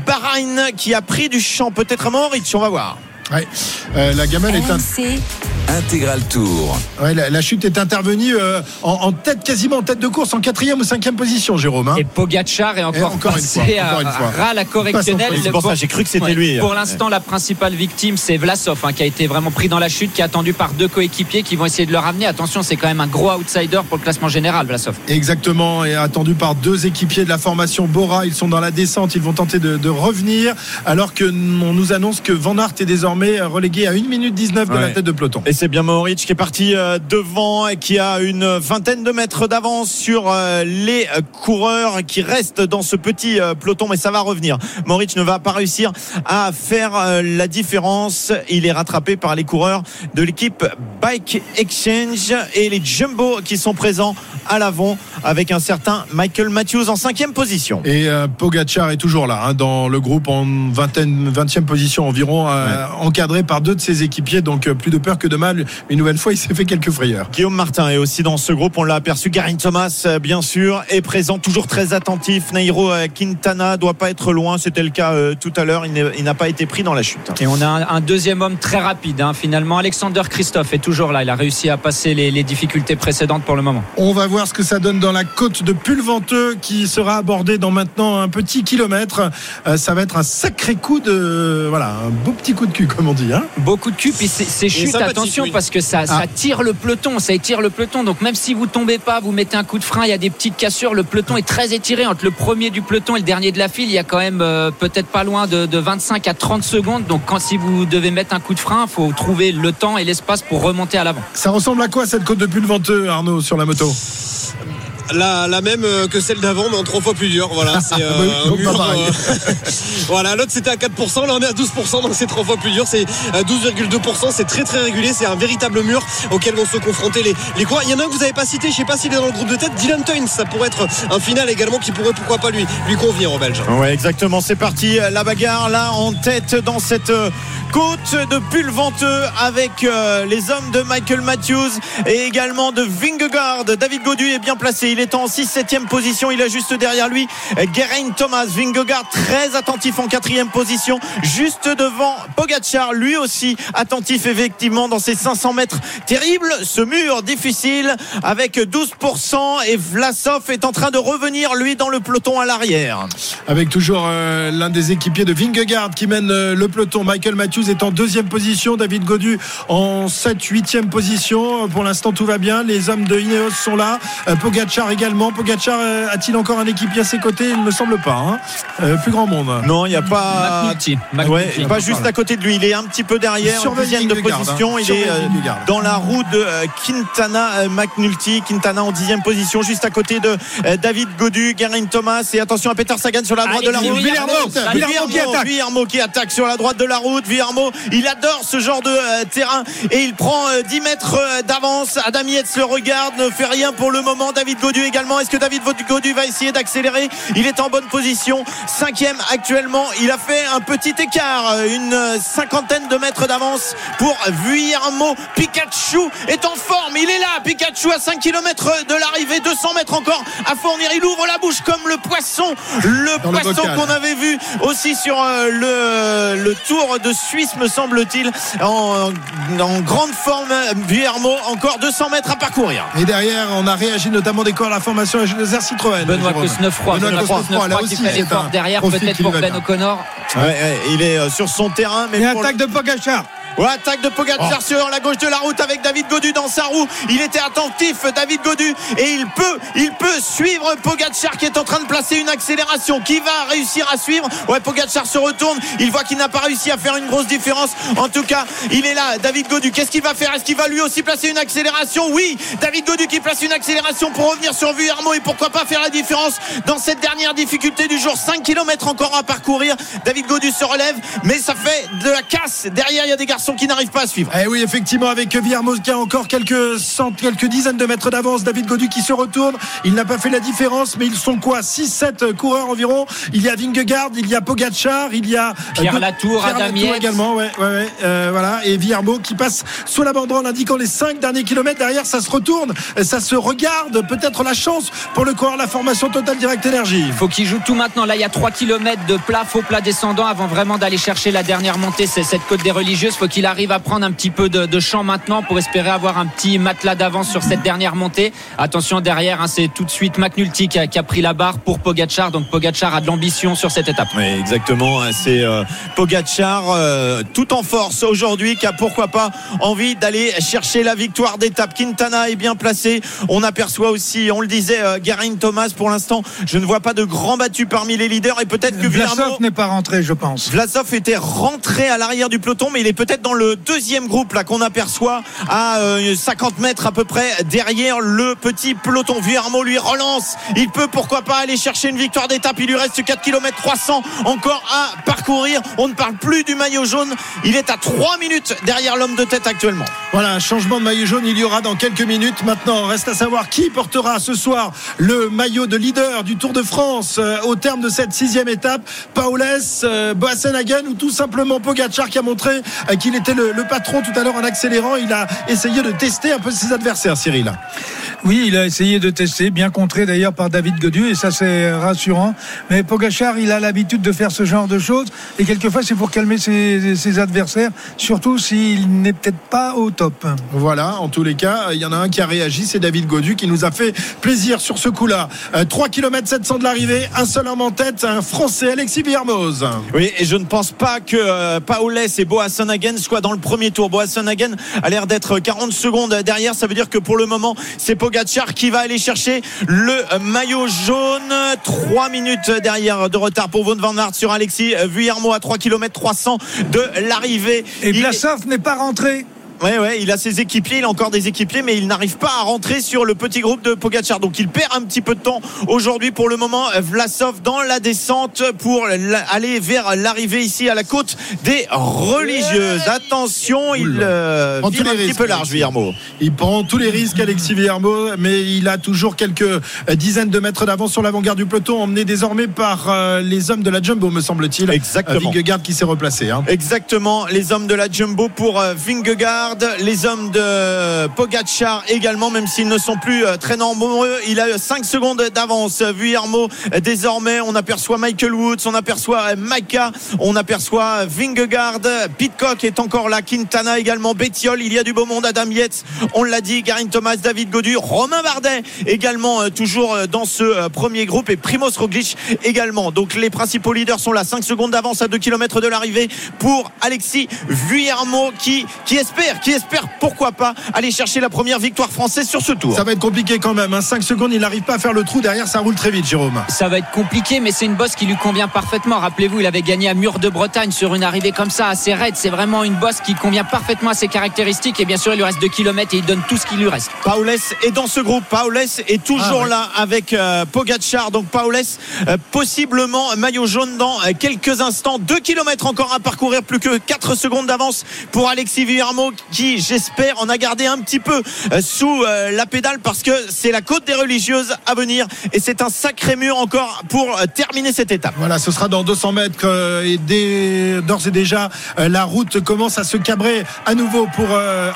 Bahreïn qui a pris du champ. Peut-être à Moritz, on va voir. Ouais. Euh, la gamelle est un- Intégral Tour. ouais, la, la chute est intervenue euh, en, en tête quasiment en tête de course en quatrième ou cinquième position Jérôme. hein. Et Pogacar est encore, encore une fois, à, encore une fois. à ras la correctionnelle. C'est pour ça, j'ai cru que c'était Ouais. lui. Pour l'instant, la principale victime, c'est Vlasov, hein, qui a été vraiment pris dans la chute, qui est attendu par deux coéquipiers qui vont essayer de le ramener. Attention, c'est quand même un gros outsider pour le classement général, Vlasov. Exactement, et attendu par deux équipiers de la formation Bora. Ils sont dans la descente, ils vont tenter de, de revenir, alors que on nous annonce que Van Aert est désormais relégué à 1 minute 19 de la tête de peloton. Et c'est bien Mohoric qui est parti euh, devant et qui a une vingtaine de mètres d'avance sur euh, les coureurs qui restent dans ce petit euh, peloton, mais ça va revenir. Mohoric ne va pas réussir à faire la différence. Il est rattrapé par les coureurs de l'équipe Bike Exchange et les Jumbo qui sont présents à l'avant avec un certain Michael Matthews en cinquième position. Et euh, Pogacar est toujours là, hein, dans le groupe en vingtaine, 20e position environ, euh, encadré par deux de ses équipiers, donc plus de peur que de mal. Une nouvelle fois, il s'est fait quelques frayeurs. Guillaume Martin est aussi dans ce groupe, on l'a aperçu. Garin Thomas, euh, bien sûr, est présent, toujours très attentif. Nairo euh, Quintana doit pas être loin, c'était le cas euh, tout à l'heure. Il n'a pas été pris dans la chute. Et on a un, un deuxième homme très rapide, hein, finalement. Alexander Christophe est toujours là. Il a réussi à passer les, les difficultés précédentes pour le moment. On va voir ce que ça donne dans la côte de Pulventeux qui sera abordée dans maintenant un petit kilomètre. Euh, ça va être un sacré coup de. Voilà, un beau petit coup de cul, comme on dit. Hein. Beaucoup de cubes et ces, ces chutes, sympathique, attention parce que ça, ça Ah. tire le peloton, ça étire le peloton. Donc même si vous tombez pas, vous mettez un coup de frein, il y a des petites cassures. Le peloton est très étiré entre le premier du peloton et le dernier de la file. Il y a quand même euh, peut-être pas loin de, de 25 à 30 secondes. Donc quand si vous devez mettre un coup de frein, faut trouver le temps et l'espace pour remonter à l'avant. Ça ressemble à quoi cette côte de Pulventeux, Arnaud, sur la moto? La, la même euh, que celle d'avant, mais en trois fois plus dur. Voilà, *laughs* c'est euh, Oui, un donc pas mur, euh, *laughs* voilà, l'autre c'était à 4%, là on est à 12%, donc c'est trois fois plus dur. C'est euh, 12,2%, c'est très très régulier. C'est un véritable mur auquel vont se confronter les, les coureurs. Il y en a un que vous n'avez pas cité, je sais pas s'il est dans le groupe de tête, Dylan Toynes. Ça pourrait être un final également qui pourrait pourquoi pas lui, lui convenir aux Belges. Ouais, exactement. C'est parti. La bagarre là en tête dans cette euh, côte de Pulventeux avec euh, les hommes de Michael Matthews et également de Vingegaard. David Godu est bien placé. Il est en 6-7e position. Il a juste derrière lui Geraint Thomas. Vingegaard très attentif en 4 position. Juste devant Pogacar. Lui aussi attentif effectivement dans ses 500 mètres. Terrible ce mur difficile avec 12% et Vlasov est en train de revenir lui dans le peloton à l'arrière. Avec toujours euh, l'un des équipiers de Vingegaard qui mène euh, le peloton. Michael Matthews est en deuxième position. David Godu en 7 8e position. Pour l'instant, tout va bien. Les hommes de Ineos sont là. Euh, Pogacar Pogacar également. Pogacar euh, a-t-il encore un équipier à ses côtés? Il ne me semble pas. hein. Euh, plus grand monde. Non, il n'y a pas. McNulty. Ouais, pas juste à côté de lui. Il est un petit peu derrière, dixième de position. hein. Il Surveille est euh, dans la roue de Quintana McNulty. Quintana en dixième position, juste à côté de David Godu, Geraint Thomas. Et attention à Peter Sagan sur la droite de la route. Villermo, Villermo qui attaque. Villermo qui attaque sur la droite de la route. Villermo, il adore ce genre de euh, terrain et il prend euh, 10 mètres euh, d'avance. Adam Yates le regarde, ne fait rien pour le moment. David Godu également. Est-ce que David Godu va essayer d'accélérer? Il est en bonne position. Cinquième actuellement. Il a fait un petit écart, une cinquantaine de mètres d'avance pour Villermo. Pikachu est en forme. Il est là. Pikachu à 5 km de l'arrivée. 200 mètres encore à fournir. Il ouvre la bouche comme le poisson. Le Dans poisson qu'on avait vu aussi sur euh, le, le Tour de Suisse, me semble-t-il, en, en grande forme. Villermo, encore 200 mètres à parcourir. Et derrière, on a réagi notamment des la formation Agenauzer Citroën. Benoît. Cosnefroy. Benoît Cosnefroy, là aussi, c'est derrière, peut-être pour Ben. O'Connor. Ouais, ouais, il est euh, sur son terrain, mais attaque de Pogachar. Ouais, attaque de Pogacar Oh. sur la gauche de la route avec David Godu dans sa roue. Il était attentif, David Godu, et il peut, il peut suivre Pogacar qui est en train de placer une accélération. Qui va réussir à suivre Ouais, Pogacar se retourne. Il voit qu'il n'a pas réussi à faire une grosse différence. En tout cas, il est là, David Godu. Qu'est-ce qu'il va faire? Est-ce qu'il va lui aussi placer une accélération? Oui, David Godu qui place une accélération pour revenir sur Vuillermo et pourquoi pas faire la différence dans cette dernière difficulté du jour. 5 km encore à parcourir. David Godu se relève, mais ça fait de la casse. Derrière, il y a des garçons qui n'arrivent pas à suivre. Eh oui, effectivement, avec Villermoz qui a encore quelques, cent- quelques dizaines de mètres d'avance. David Godu qui se retourne. Il n'a pas fait la différence, mais ils sont quoi? 6-7 coureurs environ. Il y a Vingegaard, il y a Pogacar, il y a euh, Pierre deux- Latour, Pierre Adam Latour également. Ouais, ouais, ouais. Euh, voilà. Et Villermo qui passe sous la banderole indiquant les 5 derniers kilomètres. Derrière, ça se retourne, ça se regarde. Peut-être la chance pour le coureur, la formation Total Direct Énergie. faut qu'il joue tout maintenant. Là, il y a 3 km de plat, faux plat descendant avant vraiment d'aller chercher la dernière montée. C'est cette côte des religieuses. faut qu'il arrive à prendre un petit peu de, de champ maintenant pour espérer avoir un petit matelas d'avance sur cette dernière montée. Attention derrière, hein, c'est tout de suite McNulty qui a, qui a pris la barre pour Pogachar. Donc Pogachar a de l'ambition sur cette étape. Oui, exactement. C'est euh, Pogacar euh, tout en force aujourd'hui qui a pourquoi pas envie d'aller chercher la victoire d'étape. Quintana est bien placé. On aperçoit aussi, on le disait, euh, Geraint Thomas pour l'instant. Je ne vois pas de grand battu parmi les leaders et peut-être que. Vlasov n'est pas rentré, je pense. Vlasov était rentré à l'arrière du peloton, mais il est peut-être dans le deuxième groupe là qu'on aperçoit à euh, 50 mètres à peu près derrière le petit peloton. Vuillermo lui relance. Il peut pourquoi pas aller chercher une victoire d'étape. Il lui reste 4 km 300 encore à parcourir. On ne parle plus du maillot jaune. Il est à 3 minutes derrière l'homme de tête actuellement. Voilà, un changement de maillot jaune, il y aura dans quelques minutes. Maintenant, reste à savoir qui portera ce soir le maillot de leader du Tour de France euh, au terme de cette sixième étape. Paules, euh, Boassenhagen ou tout simplement Pogacar qui a montré euh, qu'il était le, le patron tout à l'heure en accélérant. Il a essayé de tester un peu ses adversaires, Cyril. Oui, il a essayé de tester, bien contré d'ailleurs par David Godu, et ça c'est rassurant. Mais Pogachar, il a l'habitude de faire ce genre de choses, et quelquefois c'est pour calmer ses, ses adversaires, surtout s'il n'est peut-être pas au top. Voilà, en tous les cas, il y en a un qui a réagi, c'est David Godu qui nous a fait plaisir sur ce coup-là. Euh, 3 km 700 de l'arrivée, un seul homme en tête, un Français, Alexis Villermoz. Oui, et je ne pense pas que euh, Paoles et Boassenhagen soient dans le premier tour. Boassenhagen a l'air d'être 40 secondes derrière. Ça veut dire que pour le moment, c'est Pogacar qui va aller chercher le maillot jaune. 3 minutes derrière de retard pour Von Van Aert sur Alexis Vuillermo à 3 km 300 de l'arrivée. Et Il Vlasov n'est pas rentré. Ouais, ouais, il a ses équipiers, il a encore des équipiers, mais il n'arrive pas à rentrer sur le petit groupe de Pogacar. Donc il perd un petit peu de temps aujourd'hui pour le moment. Vlasov dans la descente pour aller vers l'arrivée ici à la côte des religieuses. Attention, il euh, Prend tous vire les un petit risques, peu large, Villermo. Il prend tous les risques, Alexis Villermo, mais il a toujours quelques euh, dizaines de mètres d'avance sur l'avant-garde du peloton, emmené désormais par euh, les hommes de la Jumbo, me semble-t-il. Exactement. Euh, Vingegaard qui s'est replacé. hein. Exactement, les hommes de la Jumbo pour euh, Vingegaard, les hommes de Pogacar également, même s'ils ne sont plus euh, très nombreux. Il a 5 secondes d'avance. Vuillermo, euh, désormais, on aperçoit Michael Woods, on aperçoit euh, Maika, on aperçoit Vingegaard, Pitcock est encore là, Quintana également, Bettiol, il y a du beau monde, Adam Yates, on l'a dit, Garin Thomas, David Godu, Romain Bardet également euh, toujours euh, dans ce euh, premier groupe. Et Primoz Roglic également. Donc les principaux leaders sont là, 5 secondes d'avance à 2 km de l'arrivée pour Alexis Vuillermo qui espère espère, qui espère pourquoi pas aller chercher la première victoire française sur ce tour. Ça va être compliqué quand même. 5 secondes, il n'arrive pas à faire le trou. Derrière, ça roule très vite, Jérôme. Ça va être compliqué, mais c'est une bosse qui lui convient parfaitement. Rappelez-vous, il avait gagné à Mur de Bretagne sur une arrivée comme ça, assez raide. C'est vraiment une bosse qui convient parfaitement à ses caractéristiques. Et bien sûr, il lui reste 2 km et il donne tout ce qu'il lui reste. Paoles est dans ce groupe. Paoles est toujours Ah ouais. là avec euh, Pogacar. Donc Paoles, euh, possiblement maillot jaune dans euh, quelques instants. 2 km encore à parcourir, plus que 4 secondes d'avance pour Alexis Villarmo qui, j'espère, en a gardé un petit peu euh, sous euh, la pédale parce que c'est la côte des religieuses à venir et c'est un sacré mur encore pour euh, terminer cette étape. Voilà, ce sera dans 200 mètres et d'ores et déjà, la route commence à se cabrer à nouveau pour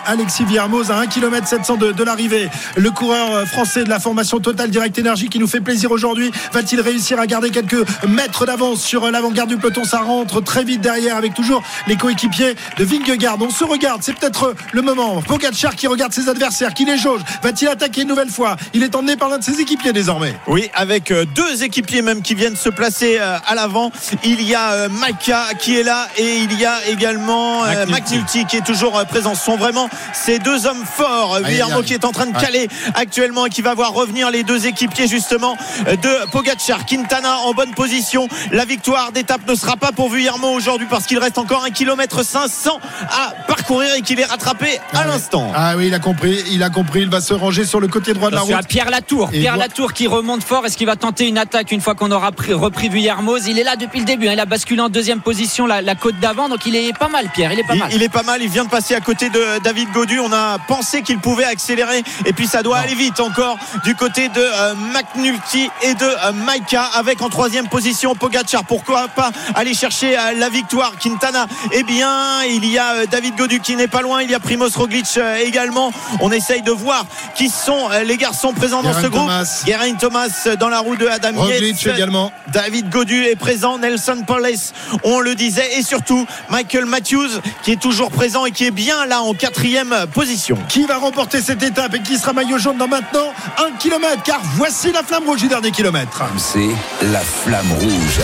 Alexis Villarmoz à 1 km 700 de, l'arrivée. Le coureur français de la formation Total Direct Énergie qui nous fait plaisir aujourd'hui, va-t-il réussir à garder quelques mètres d'avance sur l'avant-garde du peloton? Ça rentre très vite derrière avec toujours les coéquipiers de Vingegaard. On se regarde, c'est peut-être le moment. Pogacar qui regarde ses adversaires, qui les jauge. Va-t-il attaquer une nouvelle fois? Il est emmené par l'un de ses équipiers désormais. Oui, avec euh, deux équipiers même qui viennent se placer euh, à l'avant. Il y a euh, Maika qui est là et il y a également McNulty. Qui est toujours présent. Ce sont vraiment ces deux hommes forts. Villarmo qui est en train de Ouais. caler actuellement et qui va voir revenir les deux équipiers justement de Pogacar. Quintana en bonne position. La victoire d'étape ne sera pas pour Villarmo aujourd'hui parce qu'il reste encore un kilomètre 500 à parcourir et qu'il est rattrapé à Ah l'instant. Ah oui, il a compris, il a compris, il va se ranger sur le côté droit de la à route. Pierre Latour. Et Pierre Latour qui remonte fort. Est-ce qu'il va tenter une attaque une fois qu'on aura pris- repris Vuillermoz? Il est là depuis le début. hein. Il a basculé en deuxième position la, la côte d'avant. Donc il est pas mal, Pierre. Il est pas Il, mal. il est pas mal, il vient de passer à côté de David Godu. On a pensé qu'il pouvait accélérer et puis ça doit aller vite encore du côté de euh, McNulty et de euh, Maika avec en troisième position Pogacar. Pourquoi pas aller chercher euh, la victoire? Quintana Eh bien, il y a euh, David Godu qui n'est pas loin. Il y a Primoz Roglic euh, également. On essaye de voir qui sont euh, les garçons présents dans Geraint ce groupe. Thomas. Geraint Thomas euh, dans la roue de Adam Roglic Yates. également. David Godu est présent, Nelson Poles, on le disait, et surtout Michael Matthews qui est toujours présent et qui est bien là en quatrième position. Qui va remporter cette étape et qui sera maillot jaune dans maintenant un kilomètre? Car voici la flamme rouge du dernier kilomètre. C'est la flamme rouge.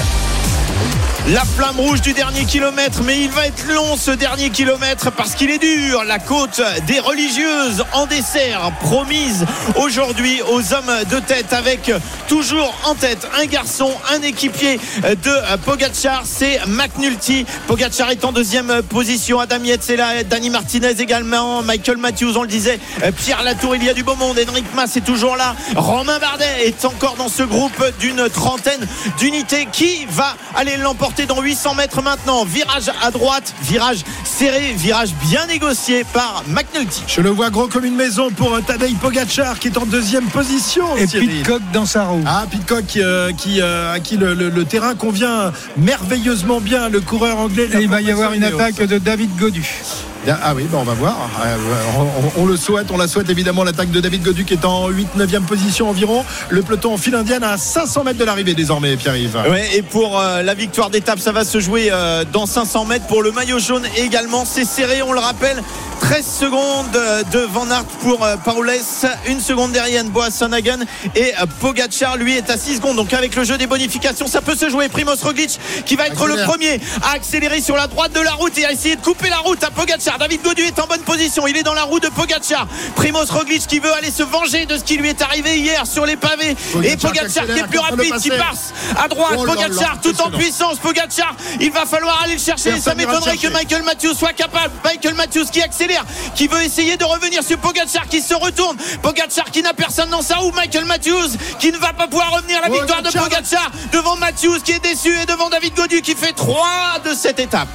La flamme rouge du dernier kilomètre, mais il va être long ce dernier kilomètre parce qu'il est dur. La côte des religieuses en dessert, promise aujourd'hui aux hommes de tête, avec toujours en tête un garçon, un équipier de Pogacar, c'est McNulty. Pogacar est en deuxième position. Adam Yates est là, Danny Martinez également, Michael Matthews, on le disait, Pierre Latour, il y a du beau monde, Henrik Mas est toujours là, Romain Bardet est encore dans ce groupe d'une trentaine d'unités qui va aller l'emporter dans 800 mètres maintenant. Virage à droite, virage serré, virage bien négocié par McNulty. Je le vois gros comme une maison pour euh, Tadej Pogacar qui est en deuxième position. Et Cyril. Pitcock dans sa roue. Ah, Pitcock qui, euh, qui, euh, à qui le, le- le terrain convient merveilleusement bien, le coureur anglais. Et il va y avoir une attaque de David Godu. Ah oui, bon, on va voir. Euh, on, on le souhaite, on la souhaite évidemment l'attaque de David Godu qui est en 8-9e position environ. Le peloton en file indienne à 500 mètres de l'arrivée désormais, Pierre-Yves. Ouais, et pour euh, la victoire d'étape, ça va se jouer euh, dans 500 mètres. Pour le maillot jaune également, c'est serré, on le rappelle. 13 secondes de Van Aert pour Paules, une seconde derrière Boasson Hagen et Pogacar lui est à 6 secondes. Donc avec le jeu des bonifications, ça peut se jouer. Primoz Roglic qui va être Accélère. le premier à accélérer sur la droite de la route et à essayer de couper la route à Pogacar. David Godu est en bonne position, il est dans la roue de Pogacar. Primoz Roglic qui veut aller se venger de ce qui lui est arrivé hier sur les pavés Pogacar et Pogacar qui est plus rapide, qui passe à droite. Oh là là, Pogacar tout en puissance. Pogacar, il va falloir aller le chercher. Personne Ça m'étonnerait que. Michael Matthews soit capable. Michael Matthews qui accélère, qui veut essayer de revenir sur Pogacar qui se retourne. Pogacar qui n'a personne dans sa roue. Michael Matthews qui ne va pas pouvoir revenir. La victoire de Pogacar. Pogacar devant Matthews qui est déçu et devant David Godu qui fait 3 de cette étape.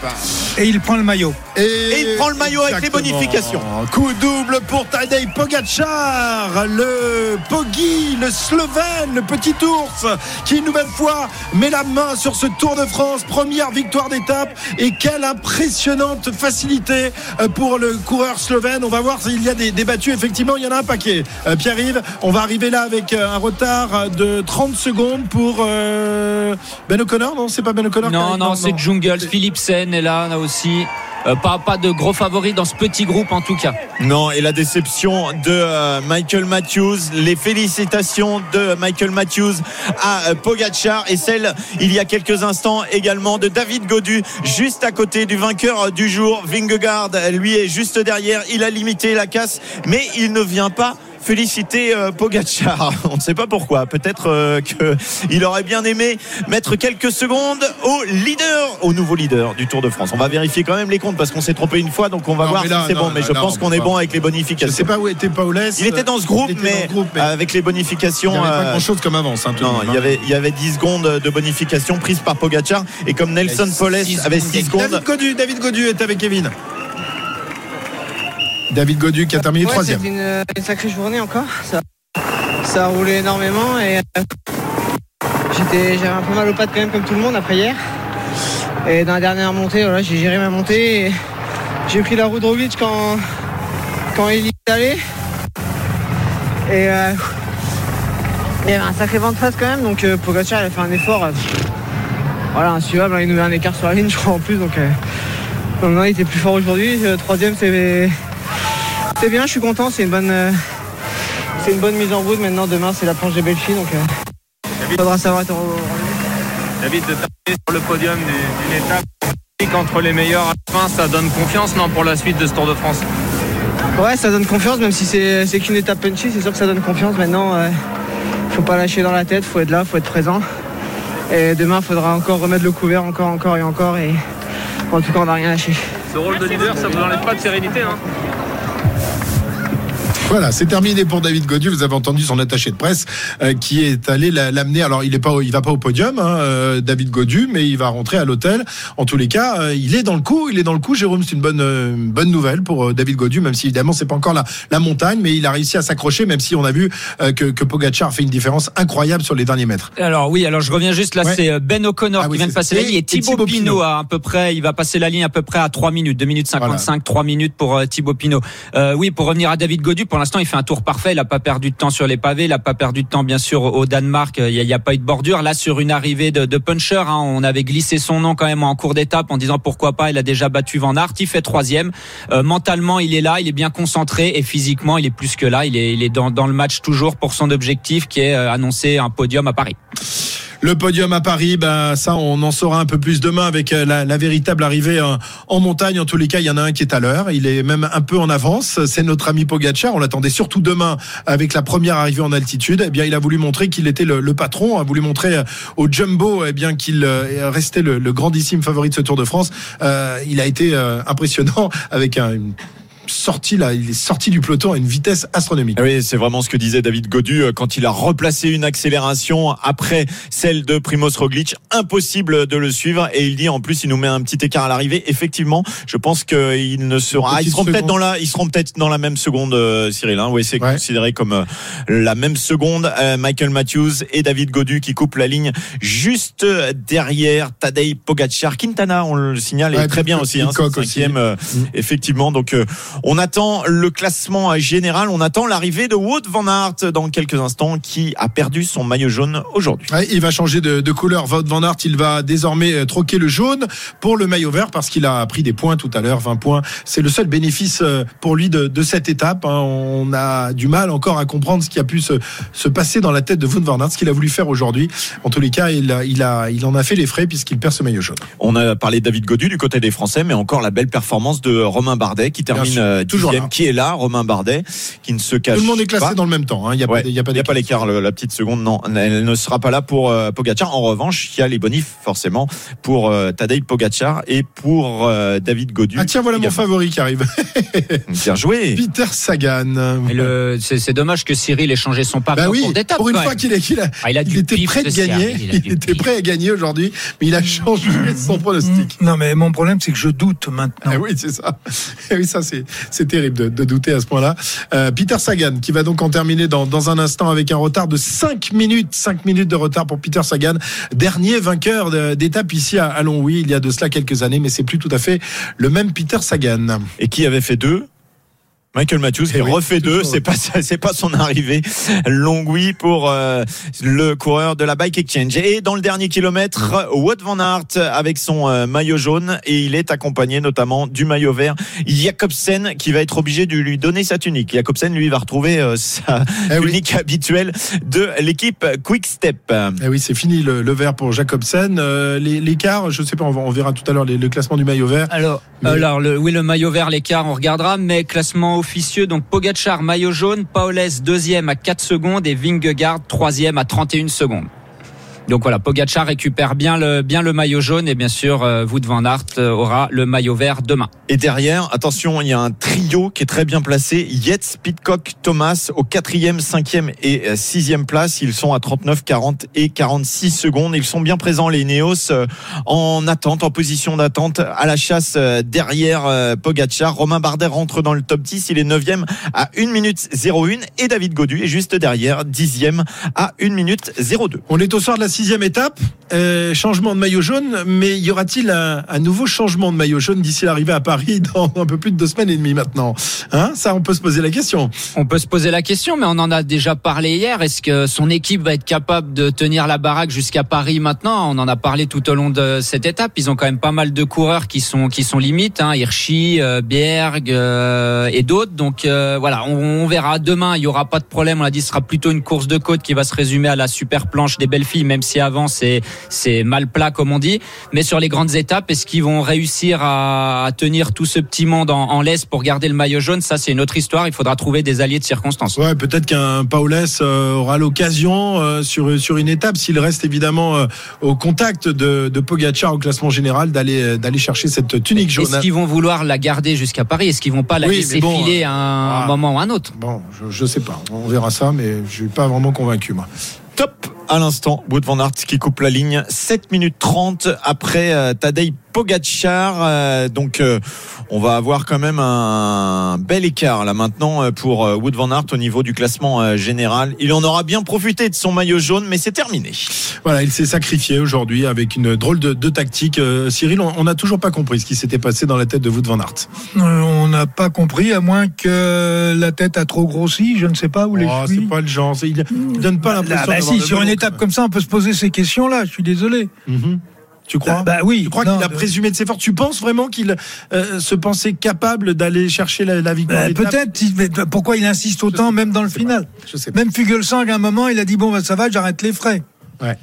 Et il prend le maillot. Et il prend le maillot avec les bonifications. Coup double pour Tadej Pogacar, le Poggi, le Slovène, le petit ours, qui une nouvelle fois met la main sur ce Tour de France, première victoire d'étape. Et quelle impressionnante facilité euh, pour le coureur slovène. On va voir s'il y a des, des battus. Effectivement, il y en a un paquet. Euh, Pierre-Yves, on va arriver là avec euh, un retard de 30 secondes pour euh, Ben O'Connor. Non, c'est pas Ben O'Connor. Non, non, c'est Jungle. Philipsen est là, là aussi. Euh, pas, pas de gros favoris dans ce petit groupe en tout cas. Non, et la déception de euh, Michael Matthews, les félicitations de Michael Matthews à euh, Pogachar et celle il y a quelques instants également de David Godu juste à côté du vainqueur du jour. Vingegaard, lui est juste derrière, il a limité la casse, mais il ne vient pas féliciter euh, Pogacar. *laughs* On ne sait pas pourquoi. Peut-être euh, qu'il aurait bien aimé mettre quelques secondes au leader, au nouveau leader du Tour de France. On va vérifier quand même les comptes parce qu'on s'est trompé une fois, donc on va Non, voir si c'est bon. Mais je non, pense on qu'on est bon avec les Je bonifications. sais pas où était Paulès. Il était dans ce groupe, mais, groupe, avec les bonifications. il n'y avait pas euh, grand chose comme avance. hein, non, il y hein. avait, il y avait 10 secondes de bonification prise par Pogacar et comme Nelson six avait secondes 6 secondes. David Godu, David Godu est avec Kevin. David Godu qui a terminé Ouais, troisième. C'était une, une sacrée journée encore. Ça, ça a roulé énormément et euh, j'étais, j'avais un peu mal aux pattes quand même comme tout le monde après hier. Et dans la dernière montée, voilà, j'ai géré ma montée et j'ai pris la roue de Roglic quand, quand il y est allé. Et euh, il y avait un sacré vent de face quand même, donc euh, Pogacar il a fait un effort. euh, voilà, insuivable, hein, il nous met un écart sur la ligne, je crois en plus. Donc, non, il était plus fort aujourd'hui. Troisième, c'est c'est bien, je suis content, c'est une bonne, euh, c'est une bonne mise en route. Maintenant, demain, c'est la planche des filles, donc il faudra savoir être au David, de terminer sur le podium du- d'une étape entre les meilleurs à la fin, ça donne confiance non pour la suite de ce Tour de France? Ouais, ça donne confiance, même si c'est c'est qu'une étape punchy, c'est sûr que ça donne confiance. Maintenant, euh, faut pas lâcher dans la tête, faut être là, faut être présent. Et demain, faudra encore remettre le couvert, encore, encore et encore. Et en tout cas, on n'a rien lâché. Ce rôle de leader, ça vous enlève pas de sérénité hein Voilà, c'est terminé pour David Godu. Vous avez entendu son attaché de presse euh, qui est allé la- l'amener. Alors, il est pas, il va pas au podium, hein, euh, David Godu, mais il va rentrer à l'hôtel. En tous les cas, euh, il est dans le coup. Il est dans le coup. Jérôme, c'est une bonne, euh, une bonne nouvelle pour euh, David Godu, même si évidemment c'est pas encore la, la montagne, mais il a réussi à s'accrocher, même si on a vu euh, que, que Pogacar fait une différence incroyable sur les derniers mètres. Alors oui, alors je reviens juste là, Ouais. c'est Ben O'Connor Ah qui oui, vient de passer la ligne et et Thibaut Thibaut Pinot Pinot. à, à peu près, il va passer la ligne à peu près à 3 minutes, 2 minutes 55, 3 minutes pour Thibaut Pinot. Euh, oui, pour revenir à David Godu, pour l'instant il fait un tour parfait, il a pas perdu de temps sur les pavés, il a pas perdu de temps bien sûr au Danemark, il n'y a, pas eu de bordure. Là sur une arrivée de, de puncher, hein, on avait glissé son nom quand même en cours d'étape en disant pourquoi pas, il a déjà battu Van Aert, il fait troisième. Euh, mentalement il est là, il est bien concentré et physiquement il est plus que là, il est, dans le match toujours pour son objectif qui est euh, annoncer un podium à Paris. Le podium à Paris, ben ça, on en saura un peu plus demain avec euh, la, la véritable arrivée euh, en montagne. En tous les cas, il y en a un qui est à l'heure. Il est même un peu en avance. C'est notre ami Pogacar. On l'attendait surtout demain avec la première arrivée en altitude. Eh bien, il a voulu montrer qu'il était le, le patron. A voulu montrer euh, au Jumbo, eh bien qu'il restait le, le grandissime favori de ce Tour de France. Euh, il a été impressionnant avec un, une sortie là. Il est sorti du peloton à une vitesse astronomique. Oui, c'est vraiment ce que disait David Godu euh, quand il a replacé une accélération après celle de Primoz Roglic. Impossible de le suivre et il dit en plus il nous met un petit écart à l'arrivée. Effectivement, je pense qu'ils ne seront, ah, ils seront peut-être dans la, ils seront peut-être dans la même seconde, euh, Cyril. Hein. Oui, c'est Ouais. considéré comme euh, la même seconde. Michael Matthews et David Godu qui coupent la ligne juste derrière Tadej Pogacar. Quintana, on le signale, Ouais, est très bien aussi. Hein, le cinquième, euh, effectivement. Donc, on attend le classement général. On attend l'arrivée de Wout van Aert dans quelques instants, qui a perdu son maillot jaune aujourd'hui. Ouais, il va changer de, de couleur. Wout van Aert, il va désormais euh, troquer le jaune pour le maillot vert parce qu'il a pris des points tout à l'heure, 20 points. C'est le seul bénéfice euh, pour lui de, de cette étape. hein. On a du mal encore à comprendre ce qui a pu se, se passer dans la tête de Wout van Aert, ce qu'il a voulu faire aujourd'hui. En tous les cas, il, a, il, a, il en a fait les frais puisqu'il perd ce maillot jaune. On a parlé de David Godu du côté des Français, mais encore la belle performance de Romain Bardet qui termine euh, toujours dixième, qui est là, Romain Bardet, qui ne se cache Tout le monde est classé pas. dans le même temps. hein. Il n'y a, Ouais, pas, il y a pas pas d'écart. la petite seconde, non. Elle ne sera pas là pour euh, Pogacar. En revanche, il y a les bonifs, forcément, pour euh, Tadej Pogacar et pour euh, David Godu. Ah tiens, voilà mon favori qui arrive. Bien joué. *laughs* Peter Sagan. C'est, dommage que Cyril ait changé son pari Bah oui, d'étape. pour une fois qu'il a- Ah, il a il du était prêt de gagner, Cyril, il était pif. prêt à gagner aujourd'hui, mais il a changé son pronostic. Non, mais mon problème, c'est que je doute maintenant. Ah oui, c'est ça. *laughs* Eh oui, ça c'est c'est terrible de, de douter à ce point-là. Euh, Peter Sagan qui va donc en terminer dans, dans un instant avec un retard de 5 minutes, 5 minutes de retard pour Peter Sagan, dernier vainqueur d'étape ici à Longwy il y a de cela quelques années, mais c'est plus tout à fait le même Peter Sagan. Et qui avait fait deux Michael Matthews qui Eh refait deux, c'est pas c'est pas son arrivée. Long oui pour euh, le coureur de la Bike Exchange. Et dans le dernier kilomètre, Wout van Aert avec son euh, maillot jaune et il est accompagné notamment du maillot vert Jacobsen qui va être obligé de lui donner sa tunique. Jacobsen lui va retrouver euh, sa Eh oui. tunique habituelle de l'équipe Quick Step. Eh oui, c'est fini le, le vert pour Jacobsen. Euh, les- L'écart, je sais pas, on, va- on verra tout à l'heure le classement du maillot vert. Alors, Mais- alors le, oui, le maillot vert, l'écart, on regardera, mais classement donc Pogachar, maillot jaune, Paoles, deuxième à 4 secondes et Vingegaard, troisième à 31 secondes. Donc voilà, Pogachar récupère bien le, bien le maillot jaune et bien sûr, euh, Wout van Aert euh, aura le maillot vert demain. Et derrière, attention, il y a un trio qui est très bien placé. Yates, Pitcock, Thomas au quatrième, cinquième et euh, sixième place. Ils sont à 39, 40 et 46 secondes. Ils sont bien présents, les Neos, euh, en attente, en position d'attente, à la chasse euh, derrière euh, Pogacar. Romain Bardet rentre dans le top 10. Il est neuvième à 1 minute 01 et David Godu est juste derrière, dixième à 1 minute 02. On est au soir de la sixième étape, euh, changement de maillot jaune, mais y aura-t-il un, nouveau changement de maillot jaune d'ici l'arrivée à Paris *laughs* dans un peu plus de deux semaines et demie maintenant hein? Ça, on peut se poser la question. On peut se poser la question, mais on en a déjà parlé hier. Est-ce que son équipe va être capable de tenir la baraque jusqu'à Paris maintenant? On en a parlé tout au long de cette étape. Ils ont quand même pas mal de coureurs qui sont qui sont limites, hein, Hirschi, euh, Bierg euh, et d'autres. Donc euh, voilà, on, on verra demain. Il y aura pas de problème. On l'a dit, ce sera plutôt une course de côte qui va se résumer à la super planche des belles filles, même si avant c'est c'est mal plat comme on dit. Mais sur les grandes étapes, est-ce qu'ils vont réussir à, à tenir tout ce petit monde en, en laisse pour garder le maillot jaune? Ça, c'est une autre histoire. Il faudra trouver des alliés de circonstance. Ouais, peut-être qu'un Paulès euh, aura l'occasion euh, sur sur une étape, s'il reste évidemment euh, au contact de, de Pogacar au classement général, d'aller d'aller chercher cette tunique jaune. Est-ce qu'ils vont vouloir la garder jusqu'à Paris? Est-ce qu'ils vont pas la Oui, laisser bon, filer à un ah. moment ou à un autre? Bon, je, je sais pas, on verra ça, mais je suis pas vraiment convaincu moi. Top à l'instant, Wout van Aert qui coupe la ligne. 7 minutes 30 après euh, Tadej Pogacar Euh, donc euh, on va avoir quand même un bel écart là maintenant euh, pour euh, Wout van Aert au niveau du classement euh, général. Il en aura bien profité de son maillot jaune mais c'est terminé. Voilà, il s'est sacrifié aujourd'hui avec une drôle de, de tactique. Euh, Cyril, on n'a toujours pas compris ce qui s'était passé dans la tête de Wout van Aert. Euh, on n'a pas compris, à moins que la tête a trop grossi, je ne sais pas où les Oh, chevilles. c'est pas le genre, il, il donne pas l'impression. Ah bah d'avoir si, sur une étape comme ça, on peut se poser ces questions-là, je suis désolé. Mhm. Tu crois Bah, bah oui. Tu crois qu'il a de- présumé de ses forces? Tu penses vraiment qu'il euh, se pensait capable d'aller chercher la, la victoire Bah, Peut-être, mais pourquoi il insiste autant, même dans le final? Je sais pas. Même Fugelsang, à un moment, il a dit bon, bah, ça va, j'arrête les frais. Ouais.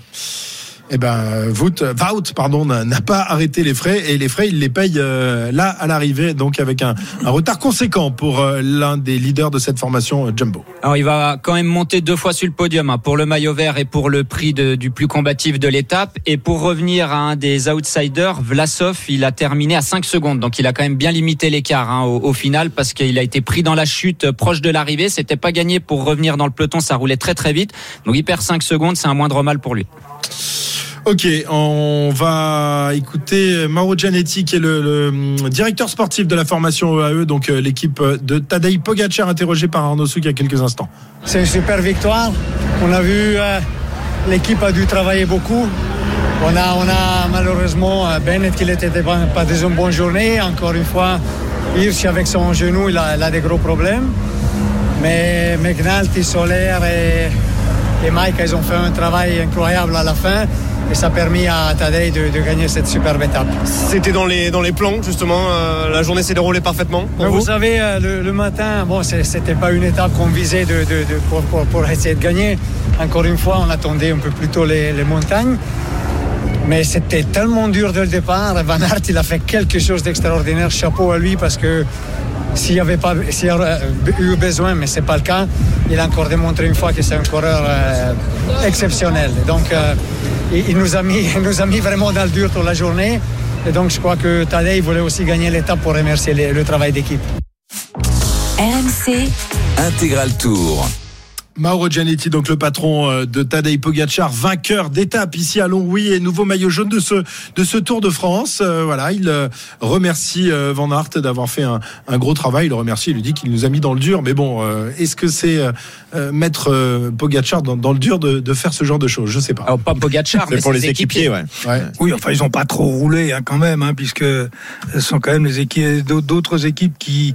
Eh ben, Wout, euh, Wout, pardon, n'a pas arrêté les frais et les frais, il les paye euh, là à l'arrivée, donc avec un, retard conséquent pour euh, l'un des leaders de cette formation, euh, Jumbo. Alors il va quand même monter deux fois sur le podium hein, pour le maillot vert et pour le prix du plus combatif de l'étape. Et pour revenir à un des outsiders, Vlasov, il a terminé à 5 secondes. Donc il a quand même bien limité l'écart hein, au, final parce qu'il a été pris dans la chute proche de l'arrivée. C'était pas gagné pour revenir dans le peloton, ça roulait très très vite. Donc il perd 5 secondes, c'est un moindre mal pour lui. Ok, on va écouter Mauro Gianetti, qui est le, hum, directeur sportif de la formation EAE, donc euh, l'équipe de Tadej Pogacar, interrogé par Arnaud Souk il y a quelques instants. C'est une super victoire. On a vu euh, l'équipe a dû travailler beaucoup. On a, on a malheureusement euh, Bennett qui n'était pas dans une bonne journée. Encore une fois, Hirsch avec son genou, il a, il a des gros problèmes. Mais McNulty, Solaire et, et Mike, ils ont fait un travail incroyable à la fin. Et ça a permis à Tadej de, de gagner cette superbe étape. C'était dans les, dans les plans, justement. euh, la journée s'est déroulée parfaitement. Pour vous vous savez, euh, le, le matin, bon, c'était pas une étape qu'on visait de, de- de- pour, pour- pour essayer de gagner. Encore une fois, on attendait un peu plus tôt les, les montagnes. Mais c'était tellement dur dès le départ. Van Aert, il a fait quelque chose d'extraordinaire. Chapeau à lui parce que s'il n'y avait pas s'il y aurait eu besoin, mais c'est pas le cas, il a encore démontré une fois que c'est un coureur euh, exceptionnel. Donc, euh, il, il nous a mis, il *laughs* nous a mis vraiment dans le dur toute la journée. Et donc, je crois que Tadej voulait aussi gagner l'étape pour remercier les- le travail d'équipe. RMC, Intégral Tour. Mauro Gianetti, donc le patron euh, de Tadej Pogacar, vainqueur d'étape ici à Longwy et nouveau maillot jaune de ce de ce Tour de France. Euh, voilà, il euh, remercie euh, Van Aert d'avoir fait un, un gros travail. Il le remercie, il lui dit qu'il nous a mis dans le dur. Mais bon, euh, est-ce que c'est mettre euh, Pogacar dans, dans le dur de, de faire ce genre de choses? Je sais pas. Alors, pas Pogacar, *laughs* mais pour ses les équipiers, ouais. Ouais. Oui, enfin, ils ont pas trop roulé hein, quand même, hein, puisque ce sont quand même les équipes, d'autres équipes qui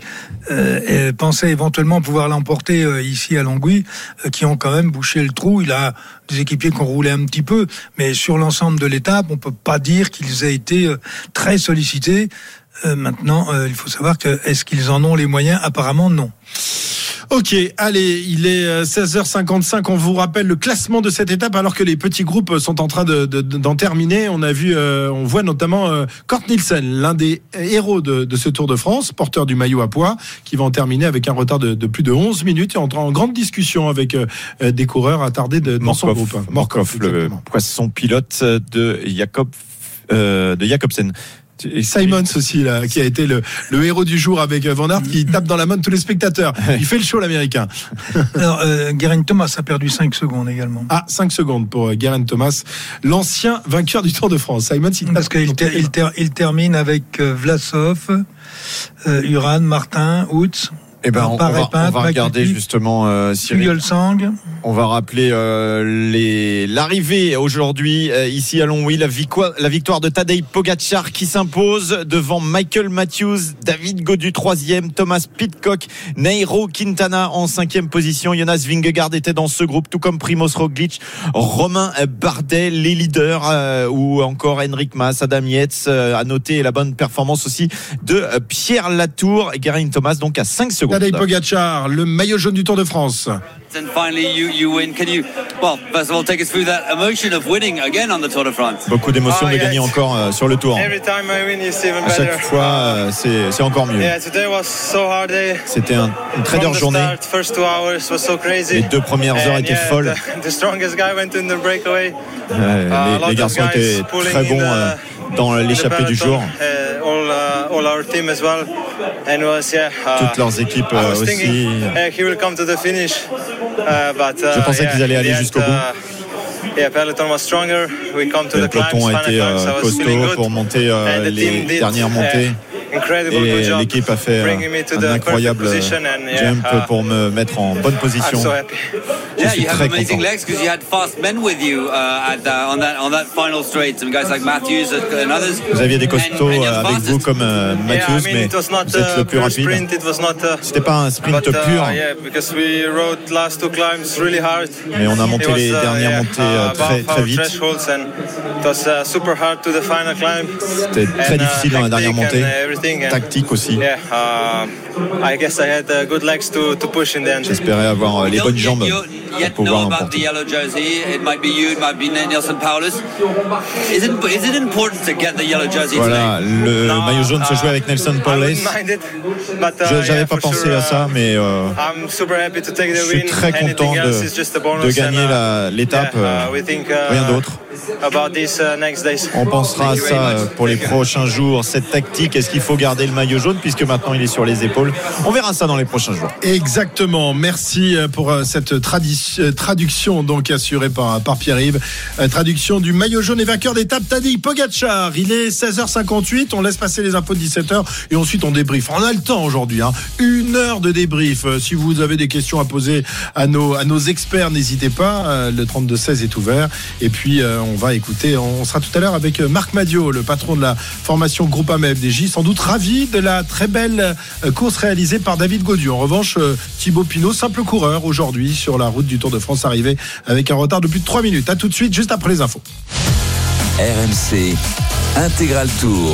pensaient éventuellement pouvoir l'emporter euh, ici à Longwy, qui ont quand même bouché le trou. Il a des équipiers qui ont roulé un petit peu, mais sur l'ensemble de l'étape, on peut pas dire qu'ils aient été euh, très sollicités. Euh, maintenant, euh, il faut savoir que est-ce qu'ils en ont les moyens? Apparemment, non. Ok, allez, il est euh, 16h55. On vous rappelle le classement de cette étape alors que les petits groupes sont en train de- de- d'en terminer. On a vu, euh, on voit notamment euh, Kort Nielsen, l'un des héros de, de ce Tour de France, porteur du maillot à poids, qui va en terminer avec un retard de, de plus de 11 minutes et entre en grande discussion avec euh, euh, des coureurs attardés de, dans son groupe. Morkov, le poisson pilote de Jacob euh, de Jacobsen. Et Simons aussi, là, qui a été le, le héros du jour avec euh, Van Aert, qui tape dans la main de tous les spectateurs. Il fait le show, l'américain. Alors, euh, Geraint Thomas a perdu 5 secondes également. Ah, 5 secondes pour euh, Geraint Thomas, l'ancien vainqueur du Tour de France. Simons, il Parce qu'il ter- ter- termine avec euh, Vlasov, euh, Uran, Martin, Outz, Eh ben, on, va, on va regarder justement euh, Cyril. On va rappeler euh, les l'arrivée aujourd'hui euh, ici à Longwy, la victoire, la victoire de Tadej Pogacar qui s'impose devant Michael Matthews, David Godu troisième, Thomas Pitcock, Nairo Quintana en cinquième position. Jonas Vingegaard était dans ce groupe, tout comme Primoz Roglic, Romain Bardet, les leaders, euh, ou encore Henrik Mas, Adam Yates. euh, à noter la bonne performance aussi de euh, Pierre Latour et Geraint Thomas, donc à 5 secondes. Tadej Pogacar, le maillot jaune du Tour de France. And finally, you, you win. Can you, well, first of all, take us through that emotion of winning again on the Tour de France? Beaucoup d'émotions Oh, de yeah, gagner encore euh, sur le tour. Every time I win, it's even À chaque fois, euh, c'est c'est encore mieux. Yeah, today was so hard day. C'était un- une très From dure the journée. start, first two hours was so crazy. Les deux premières heures étaient yeah, folles. The, the strongest guy went in the breakaway. Euh, Uh, a les, les garçons étaient très bons the- euh, dans l'échappée du jour. uh, all, uh, all our team as well. And was, yeah, uh, Toutes leurs équipes aussi. Uh, the finish. Uh, uh, Je pensais qu'ils allaient aller jusqu'au uh, bout. To Le peloton a été euh, costaud pour monter euh, les dernières uh, montées. Et l'équipe a fait un incroyable jump uh, pour me mettre en bonne position. Je suis très content. uh, uh. Vous aviez des costauds avec vous comme euh, Matthews, mais vous êtes a le plus rapide. C'était pas un sprint uh, pur, mais on a monté les uh, dernières montées euh, uh, très très vite. uh. C'était très uh, difficile dans la dernière montée. Tactique aussi. Yeah, I guess I had good legs to, to push in the end. J'espérais avoir euh, les bonnes jambes pour pouvoir know about l'emporter. the yellow jersey. It might be you, it might be Nelson Paulus. Is it, is it important to get the yellow jersey Voilà, le maillot jaune se uh, jouait avec Nelson I Paulus. uh, Je yeah, J'avais pas pensé à ça, uh, mais euh, I'm super happy to take the je suis win. très content de, gagner l'étape. euh, uh, uh, Rien d'autre. About uh, next days. On pensera à ça euh, pour les prochains jours. Cette tactique, est-ce qu'il faut garder le maillot jaune puisque maintenant il est sur les épaules? On verra ça dans les prochains jours. Exactement. Merci euh, pour euh, cette traduction donc assurée par, par Pierre-Yves. Traduction du maillot jaune et vainqueur d'étape Tadej Pogacar. Il est 16h58. On laisse passer les infos de 17h et ensuite on débrief. On a le temps aujourd'hui. Hein. Une heure de débrief. Si vous avez des questions à poser à nos, à nos experts, n'hésitez pas. Le 32-16 est ouvert. Et puis euh, on va écouter. On sera tout à l'heure avec euh, Marc Madio, le patron de la formation Groupe AMFDJ, sans doute ravi de la très belle euh, course réalisée par David Gaudu. En revanche, euh, Thibaut Pinot, simple coureur aujourd'hui sur la route du Tour de France, arrivé avec un retard de plus de 3 minutes. À tout de suite, juste après les infos. RMC Intégral Tour.